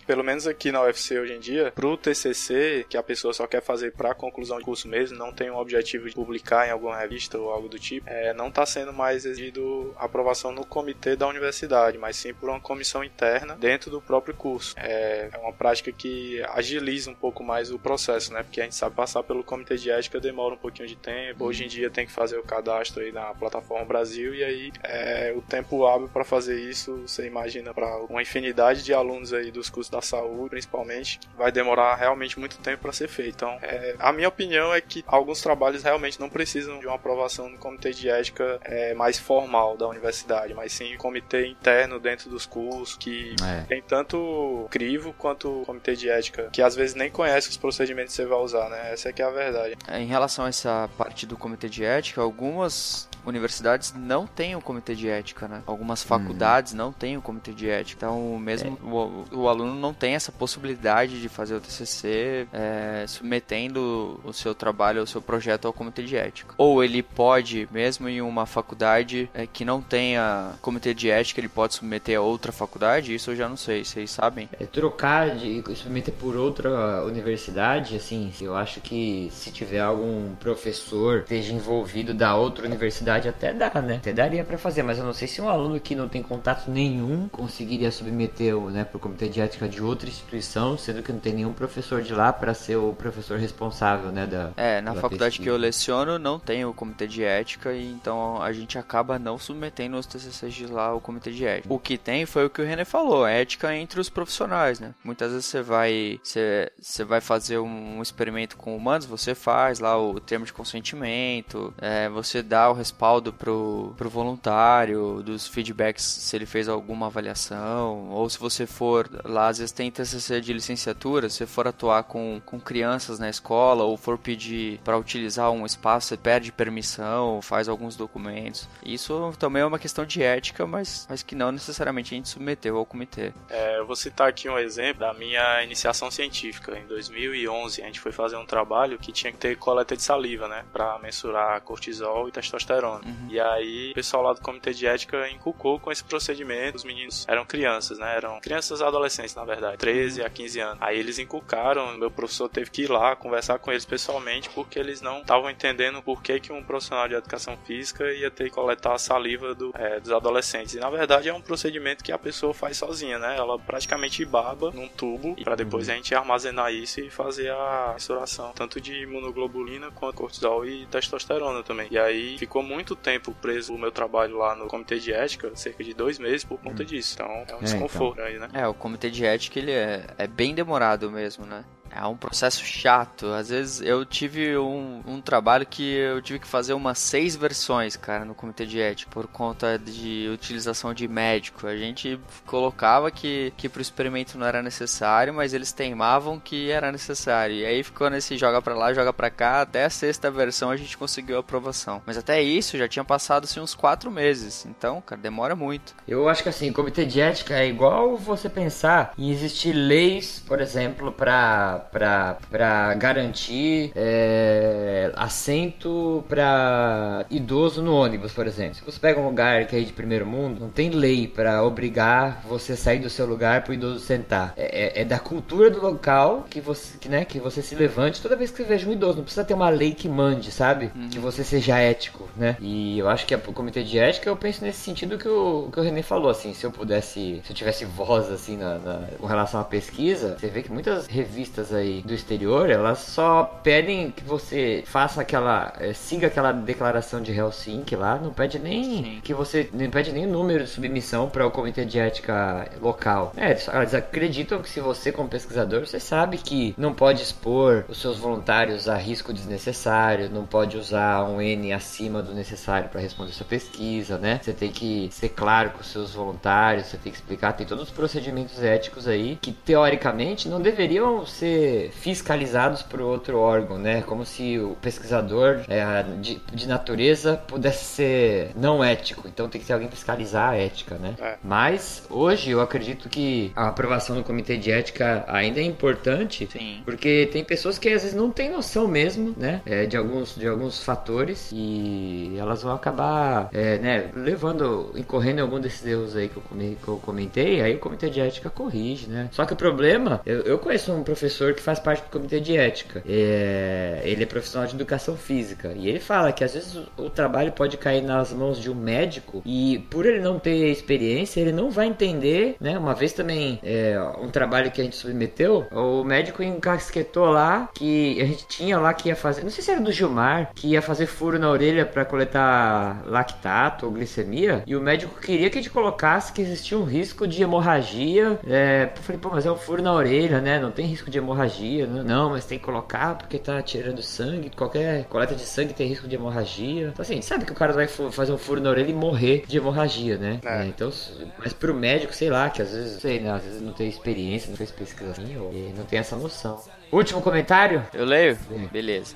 pelo menos aqui na UFC hoje em dia, pro TCC, que a pessoa só quer fazer para conclusão curso mesmo, não tem um objetivo de publicar em alguma revista ou algo do tipo, é, não está sendo mais exigido aprovação no comitê da universidade, mas sim por uma comissão interna dentro do próprio curso. É, é uma uma prática que agiliza um pouco mais o processo, né? Porque a gente sabe passar pelo comitê de ética demora um pouquinho de tempo. Hoje em dia tem que fazer o cadastro aí na plataforma Brasil e aí é, o tempo hábil para fazer isso, você imagina para uma infinidade de alunos aí dos cursos da saúde, principalmente, vai demorar realmente muito tempo para ser feito. Então, é, a minha opinião é que alguns trabalhos realmente não precisam de uma aprovação no comitê de ética é, mais formal da universidade, mas sim um comitê interno dentro dos cursos que é. tem tanto crivo quanto muito comitê de ética, que às vezes nem conhece os procedimentos que você vai usar, né? Essa é que é a verdade. É, em relação a essa parte do comitê de ética, algumas universidades não têm o um comitê de ética, né? Algumas faculdades não têm o um comitê de ética. Então, mesmo é. o, o, aluno não tem essa possibilidade de fazer o TCC é, submetendo o seu trabalho, o seu projeto ao comitê de ética. Ou ele pode, mesmo em uma faculdade é, que não tenha comitê de ética, ele pode submeter a outra faculdade? Isso eu já não sei, vocês sabem? É trocar de submeter por outra universidade, assim, eu acho que se tiver algum professor esteja envolvido da outra universidade até dá, né? Até daria para fazer, mas eu não sei se um aluno que não tem contato nenhum conseguiria submeter o, né, pro comitê de ética de outra instituição, sendo que não tem nenhum professor de lá para ser o professor responsável, né, da É, na faculdade pesquisa. que eu leciono não tem o comitê de ética e então a gente acaba não submetendo os TCCs de lá ao comitê de ética. O que tem foi o que o René falou, ética entre os profissionais, né? Muitas vezes você vai você, você vai fazer um experimento com humanos, você faz lá o termo de consentimento, é, você dá o respaldo respaldo pro, pro voluntário, dos feedbacks se ele fez alguma avaliação, ou se você for lá, às vezes tem TCC de licenciatura, se for atuar com, com crianças na escola, ou for pedir para utilizar um espaço, você pede permissão, faz alguns documentos. Isso também é uma questão de ética, mas, mas que não necessariamente a gente submeteu ao comitê. É, eu vou citar aqui um exemplo da minha iniciação científica. Em 2011, a gente foi fazer um trabalho que tinha que ter coleta de saliva, né, para mensurar cortisol e testosterona. Uhum. E aí o pessoal lá do comitê de ética inculcou com esse procedimento. Os meninos eram crianças, né? Eram crianças adolescentes, na verdade, 13 uhum. a 15 anos. Aí eles inculcaram, meu professor teve que ir lá conversar com eles pessoalmente porque eles não estavam entendendo por que, que um profissional de educação física ia ter que coletar a saliva do, é, dos adolescentes. E na verdade é um procedimento que a pessoa faz sozinha, né? Ela praticamente baba num tubo para depois uhum. a gente armazenar isso e fazer a mensuração tanto de imunoglobulina quanto cortisol e testosterona também. E aí ficou muito muito tempo preso o meu trabalho lá no comitê de ética, cerca de dois meses por conta hum. disso. Então é um é, desconforto então. aí, né? É, o comitê de ética ele é, é bem demorado mesmo, né? É um processo chato. Às vezes eu tive um, um trabalho que eu tive que fazer umas seis versões, cara, no comitê de ética, por conta de utilização de médico. A gente colocava que, que pro experimento não era necessário, mas eles teimavam que era necessário. E aí ficou nesse joga pra lá, joga pra cá. Até a sexta versão a gente conseguiu a aprovação. Mas até isso já tinha passado assim, uns quatro meses. Então, cara, demora muito. Eu acho que assim, comitê de ética é igual você pensar em existir leis, por exemplo, para para garantir é, assento para idoso no ônibus, por exemplo. Se você pega um lugar que é de primeiro mundo, não tem lei para obrigar você a sair do seu lugar para o idoso sentar. É, é, é, da cultura do local que você, que, né, que você se levante toda vez que você veja um idoso. Não precisa ter uma lei que mande, sabe? Uhum. Que você seja ético, né? E eu acho que o comitê de ética, eu penso nesse sentido que o, que o René falou, assim, se eu pudesse, se eu tivesse voz, assim, na, na com relação à pesquisa, você vê que muitas revistas aí do exterior, elas só pedem que você faça aquela, é, siga aquela declaração de Helsinki lá, não pede nem Sim. que você, não pede nem o número de submissão para o comitê de ética local. É, eles acreditam que se você como pesquisador, você sabe que não pode expor os seus voluntários a risco desnecessário, não pode usar um N acima do necessário para responder sua pesquisa, né? Você tem que ser claro com os seus voluntários, você tem que explicar, tem todos os procedimentos éticos aí que teoricamente não deveriam ser fiscalizados por outro órgão, né? Como se o pesquisador é, de, de, natureza pudesse ser não ético. Então tem que ter alguém fiscalizar a ética, né? É. Mas hoje eu acredito que a aprovação do comitê de ética ainda é importante, Sim. porque tem pessoas que às vezes não têm noção mesmo, né? É, de alguns de alguns fatores e elas vão acabar, é, né? Levando, incorrendo em algum desses erros aí que eu, que eu comentei. Aí o comitê de ética corrige, né? Só que o problema, eu, eu conheço um professor que faz parte do comitê de ética. É, ele é profissional de educação física. E ele fala que às vezes o, o, trabalho pode cair nas mãos de um médico e por ele não ter experiência, ele não vai entender, né? Uma vez também, é, um trabalho que a gente submeteu, o médico encasquetou lá que a gente tinha lá que ia fazer, não sei se era do Gilmar, que ia fazer furo na orelha para coletar lactato ou glicemia. E o médico queria que a gente colocasse que existia um risco de hemorragia. É, eu falei, pô, mas é um furo na orelha, né? Não tem risco de hemorragia hemorragia. Não, não, mas tem que colocar porque tá tirando sangue. Qualquer coleta de sangue tem risco de hemorragia. Então, assim, sabe que o cara vai fazer um furo na orelha e morrer de hemorragia, né? É. É, então, mas pro médico, sei lá, que às vezes, sei, né, às vezes não tem experiência, não fez pesquisa assim, ou não tem essa noção. Último comentário? Eu leio? Beleza.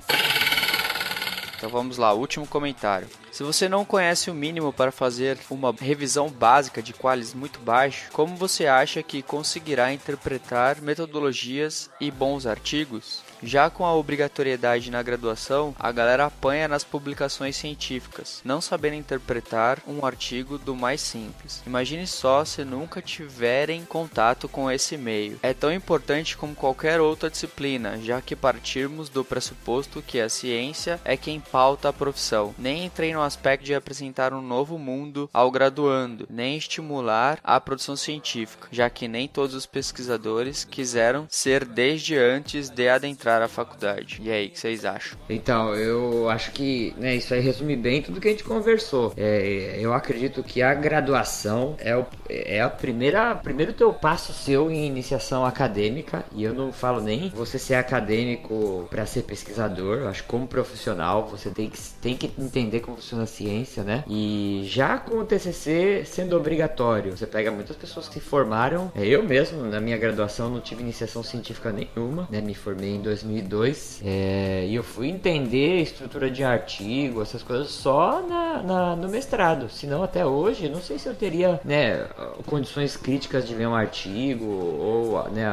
Então vamos lá, último comentário. Se você não conhece o mínimo para fazer uma revisão básica de qualis muito baixo, como você acha que conseguirá interpretar metodologias e bons artigos? Já com a obrigatoriedade na graduação, a galera apanha nas publicações científicas, não sabendo interpretar um artigo do mais simples. Imagine só se nunca tiverem contato com esse meio. É tão importante como qualquer outra disciplina, já que partirmos do pressuposto que a ciência é quem pauta a profissão. Nem entrei no aspecto de apresentar um novo mundo ao graduando, nem estimular a produção científica, já que nem todos os pesquisadores quiseram ser desde antes de adentrar entrar à faculdade. E aí, o que vocês acham? Então, eu acho que né, isso aí resume bem tudo que a gente conversou. É, eu acredito que a graduação é, o, é a primeira primeiro teu passo seu em iniciação acadêmica. E eu não falo nem você ser acadêmico para ser pesquisador. Eu acho que como profissional você tem que, tem que entender como funciona a ciência, né? E já com o TCC sendo obrigatório, você pega muitas pessoas que se formaram. É, eu mesmo, na minha graduação, não tive iniciação científica nenhuma, né? Me formei em 2002 é, e eu fui entender estrutura de artigo, essas coisas só na, na, no mestrado. Senão até hoje, não sei se eu teria né, condições críticas de ler um artigo ou né,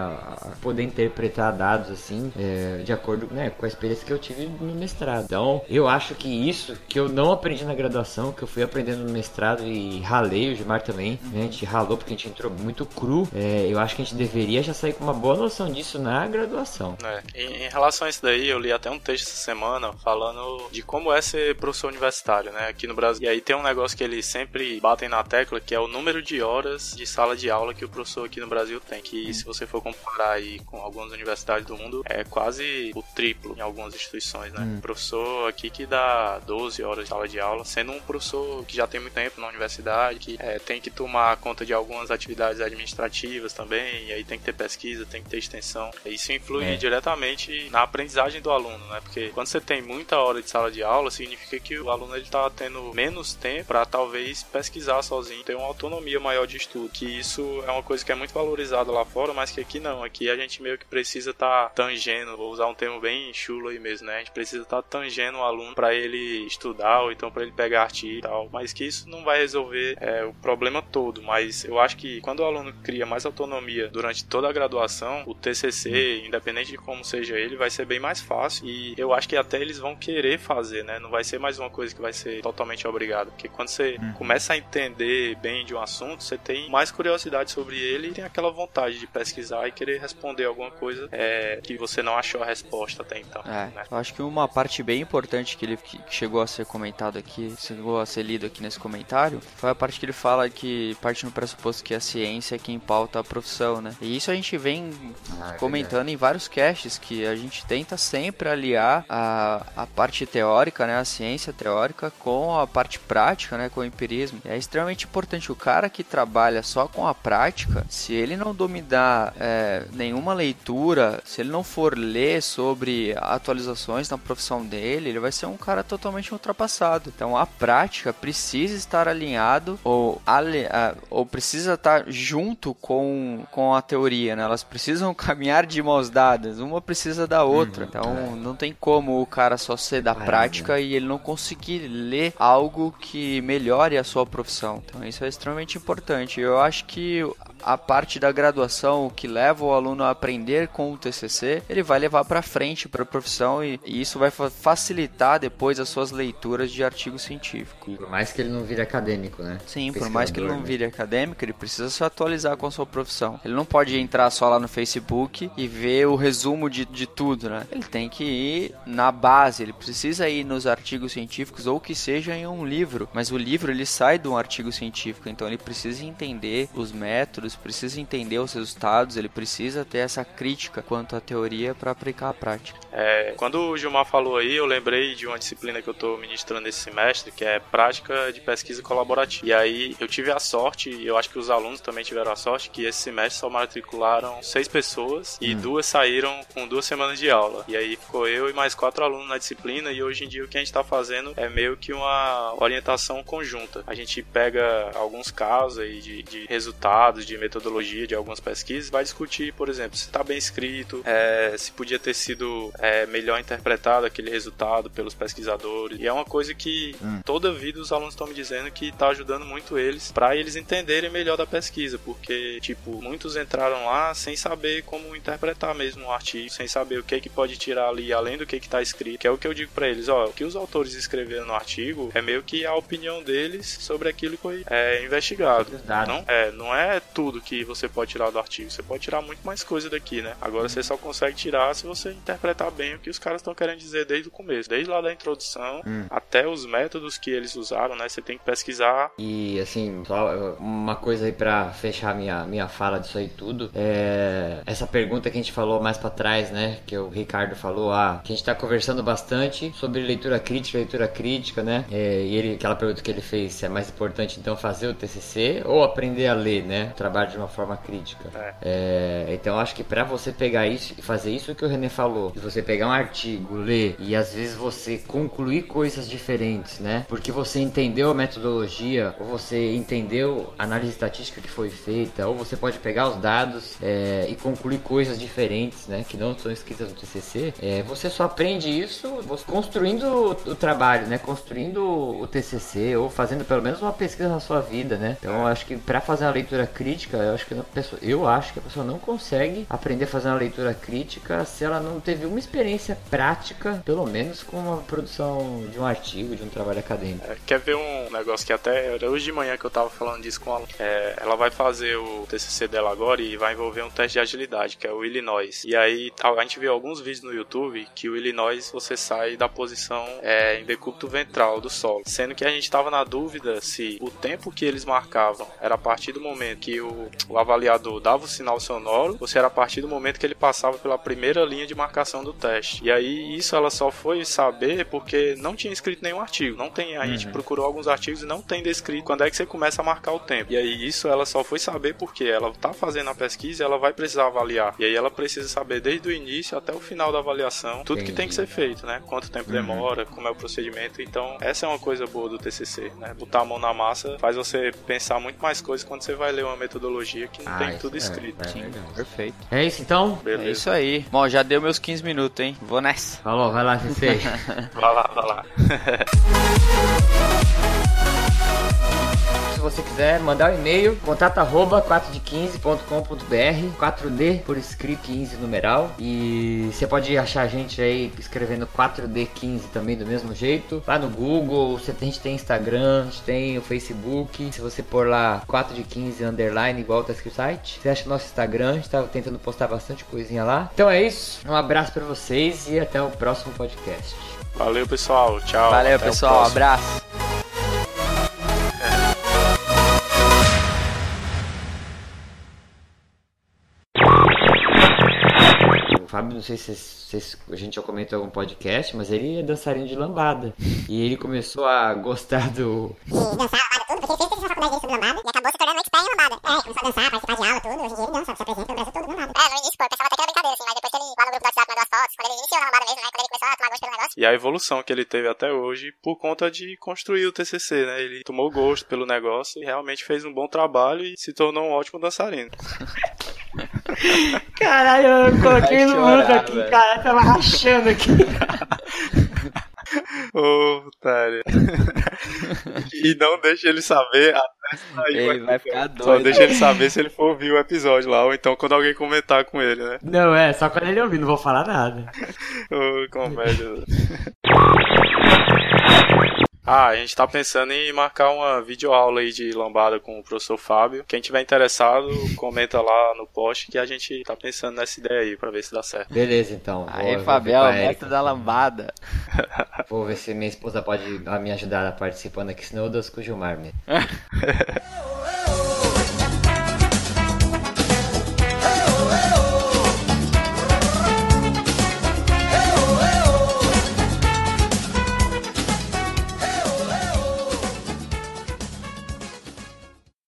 poder interpretar dados assim é, de acordo né, com a experiência que eu tive no mestrado. Então eu acho que isso que eu não aprendi na graduação, que eu fui aprendendo no mestrado e ralei, o Gilmar também, né, a gente ralou porque a gente entrou muito cru. É, eu acho que a gente deveria já sair com uma boa noção disso na graduação. É, em, relação a isso daí, eu li até um texto essa semana falando de como é ser professor universitário, né, aqui no Brasil. E aí tem um negócio que eles sempre batem na tecla, que é o número de horas de sala de aula que o professor aqui no Brasil tem. Que se você for comparar aí com algumas universidades do mundo, é quase o triplo em algumas instituições, né? Hum. Professor aqui que dá 12 horas de sala de de aula, sendo um professor que já tem muito tempo na universidade, que é, tem que tomar conta de algumas atividades administrativas também, e aí tem que ter pesquisa, tem que ter extensão. Isso influi é. diretamente na aprendizagem do aluno, né? Porque quando você tem muita hora de sala de aula, significa que o aluno ele está tendo menos tempo para talvez pesquisar sozinho, ter uma autonomia maior de estudo. Que isso é uma coisa que é muito valorizada lá fora, mas que aqui não. Aqui a gente meio que precisa estar tá tangendo, vou usar um termo bem chulo aí mesmo, né? A gente precisa estar tá tangendo o aluno para ele estudar ou então para ele pegar artigo e tal. Mas que isso não vai resolver é, o problema todo. Mas eu acho que quando o aluno cria mais autonomia durante toda a graduação, o TCC, independente de como seja ele, vai ser bem mais fácil. E eu acho que até eles vão querer fazer, né? Não vai ser mais uma coisa que vai ser totalmente obrigado. Porque quando você hum. começa a entender bem de um assunto, você tem mais curiosidade sobre ele e tem aquela vontade de pesquisar e querer responder alguma coisa é, que você não achou a resposta até então. É, né? Eu acho que uma parte bem importante que ele que chegou a ser comentado aqui, chegou a ser lido aqui nesse comentário, foi a parte que ele fala que parte no pressuposto que a ciência é quem pauta a profissão, né? E isso a gente vem ah, é comentando em vários casts que a gente tenta sempre aliar a, a parte teórica, né, a ciência teórica com a parte prática, né, com o empirismo. É extremamente importante o cara que trabalha só com a prática, se ele não dominar é, nenhuma leitura, se ele não for ler sobre atualizações na profissão dele, ele vai ser um cara totalmente ultrapassado. Então a prática precisa estar alinhado ou, ali, ou precisa estar junto com, com a teoria, né? Elas precisam caminhar de mãos dadas, uma precisa da outra. Uhum, então é. não tem como o cara só ser da prática e ele não conseguir ler algo que melhore a sua profissão. Então isso é extremamente importante. Eu acho que a parte da graduação que leva o aluno a aprender com o TCC, ele vai levar para frente para a profissão e, e, isso vai facilitar depois as suas leituras de artigo científico. Por mais que ele não vire acadêmico, né? Sim, por mais que ele não né? vire acadêmico, ele precisa se atualizar com a sua profissão. Ele não pode entrar só lá no Facebook e ver o resumo de, de tudo, né? Ele tem que ir na base, ele precisa ir nos artigos científicos ou que seja em um livro, mas o livro ele sai de um artigo científico, então ele precisa entender os métodos precisa entender os resultados, ele precisa ter essa crítica quanto à teoria para aplicar a prática. É, quando o Gilmar falou aí, eu lembrei de uma disciplina que eu estou ministrando esse semestre, que é prática de pesquisa colaborativa. E aí eu tive a sorte, e eu acho que os alunos também tiveram a sorte, que esse semestre só matricularam seis pessoas e hum. duas saíram com duas semanas de aula. E aí ficou eu e mais quatro alunos na disciplina, e hoje em dia o que a gente está fazendo é meio que uma orientação conjunta. A gente pega alguns casos aí de, de resultados, de metodologia de algumas pesquisas, vai discutir, por exemplo, se está bem escrito, é, se podia ter sido é, melhor interpretado aquele resultado pelos pesquisadores. E é uma coisa que hum. toda vida os alunos estão me dizendo que está ajudando muito eles para eles entenderem melhor da pesquisa, porque tipo muitos entraram lá sem saber como interpretar mesmo o artigo, sem saber o que é que pode tirar ali além do que está escrito. Que é o que eu digo para eles, ó, o que os autores escreveram no artigo é meio que a opinião deles sobre aquilo que foi é, investigado. Não é, não é tudo tudo que você pode tirar do artigo. Você pode tirar muito mais coisa daqui, né? Agora você só consegue tirar se você interpretar bem o que os caras estão querendo dizer desde o começo, desde lá da introdução hum. até os métodos que eles usaram, né? Você tem que pesquisar. E assim, só uma coisa aí para fechar minha minha fala disso aí tudo, é essa pergunta que a gente falou mais para trás, né? Que o Ricardo falou, ah, que a gente tá conversando bastante sobre leitura crítica, leitura crítica, né? É, e ele, aquela pergunta que ele fez, se é mais importante então fazer o TCC ou aprender a ler, né? Trabalho de uma forma crítica. É. É, então acho que para você pegar isso e fazer isso que o René falou, de você pegar um artigo, ler e às vezes você concluir coisas diferentes, né? Porque você entendeu a metodologia, ou você entendeu a análise estatística que foi feita, ou você pode pegar os dados é, e concluir coisas diferentes, né? Que não são escritas no TCC. É, você só aprende isso construindo o, trabalho, né? Construindo o TCC ou fazendo pelo menos uma pesquisa na sua vida, né? Então acho que para fazer a leitura crítica crítica, eu acho que a pessoa, eu acho que a pessoa não consegue aprender a fazer uma leitura crítica se ela não teve uma experiência prática, pelo menos com a produção de um artigo, de um trabalho acadêmico. É, quer ver um negócio que até era hoje de manhã que eu tava falando disso com ela. É, ela vai fazer o TCC dela agora e vai envolver um teste de agilidade, que é o Illinois. E aí a gente viu alguns vídeos no YouTube que o Illinois você sai da posição é, em decúbito ventral do solo, sendo que a gente tava na dúvida se o tempo que eles marcavam era a partir do momento que o, o avaliador dava o sinal sonoro ou se era a partir do momento que ele passava pela primeira linha de marcação do teste. E aí isso ela só foi saber porque não tinha escrito nenhum artigo. Não tem, a gente uhum. procurou alguns artigos e não tem descrito quando é que você começa a marcar o tempo. E aí isso ela só foi saber porque ela tá fazendo a pesquisa e ela vai precisar avaliar. E aí ela precisa saber desde o início até o final da avaliação tudo Entendi. que tem que ser feito, né? Quanto tempo uhum. demora, como é o procedimento. Então, essa é uma coisa boa do TCC, né? Botar a mão na massa faz você pensar muito mais coisas quando você vai ler uma metodologia que não ah, tem tudo é, escrito. É, Sim, perfeito. É isso então? Beleza. É isso aí. Bom, já deu meus 15 minutos, hein? Vou nessa. Falou, vai lá, CC. vai lá, vai lá. se você quiser mandar um e-mail, contato arroba 4de15.com.br, 4D por escrito 15 numeral. E você pode achar a gente aí escrevendo 4D15 também do mesmo jeito. Lá no Google, a gente tem Instagram, a gente tem o Facebook. Se você pôr lá 4de15 underline, igual tá escrito site, você acha o nosso Instagram, a gente tá tentando postar bastante coisinha lá. Então é isso, um abraço para vocês e até o próximo podcast. Valeu, pessoal. Tchau. Valeu, pessoal. Abraço. Fábio, não sei se, se, a gente já comentou em algum podcast, mas ele é dançarino de lambada. E ele começou a gostar do. De dançar lambada tudo, porque ele fez a faculdade dele sobre lambada e acabou se tornando expert em lambada. É, começou a dançar, participar de aula, tudo. Hoje em dia ele dança, se apresenta no Brasil todo lambada. É, no início, pô, eu pensava até que era brincadeira, assim, mas depois que ele lá no grupo do WhatsApp mandou as fotos, quando ele iniciou na lambada mesmo, né, quando ele começou a tomar gosto pelo negócio. E a evolução que ele teve até hoje por conta de construir o TCC, né? Ele tomou gosto pelo negócio e realmente fez um bom trabalho e se tornou um ótimo dançarino. Caralho, eu coloquei no mundo aqui, velho. cara. Tava rachando aqui. Ô, oh, otário. e não deixa ele saber até sair. Ele vai ficar doido. Só deixa ele saber se ele for ouvir o episódio lá, ou então quando alguém comentar com ele, né? Não, é, só quando ele ouvir, não vou falar nada. Ô, oh, comédia. Ah, a gente tá pensando em marcar uma videoaula aí de lambada com o professor Fábio. Quem tiver interessado, comenta lá no post que a gente tá pensando nessa ideia aí pra ver se dá certo. Beleza, então. Aí, Fabiel, mestre da lambada. Vou ver se minha esposa pode me ajudar participando aqui, senão eu danço com o Gilmar mesmo.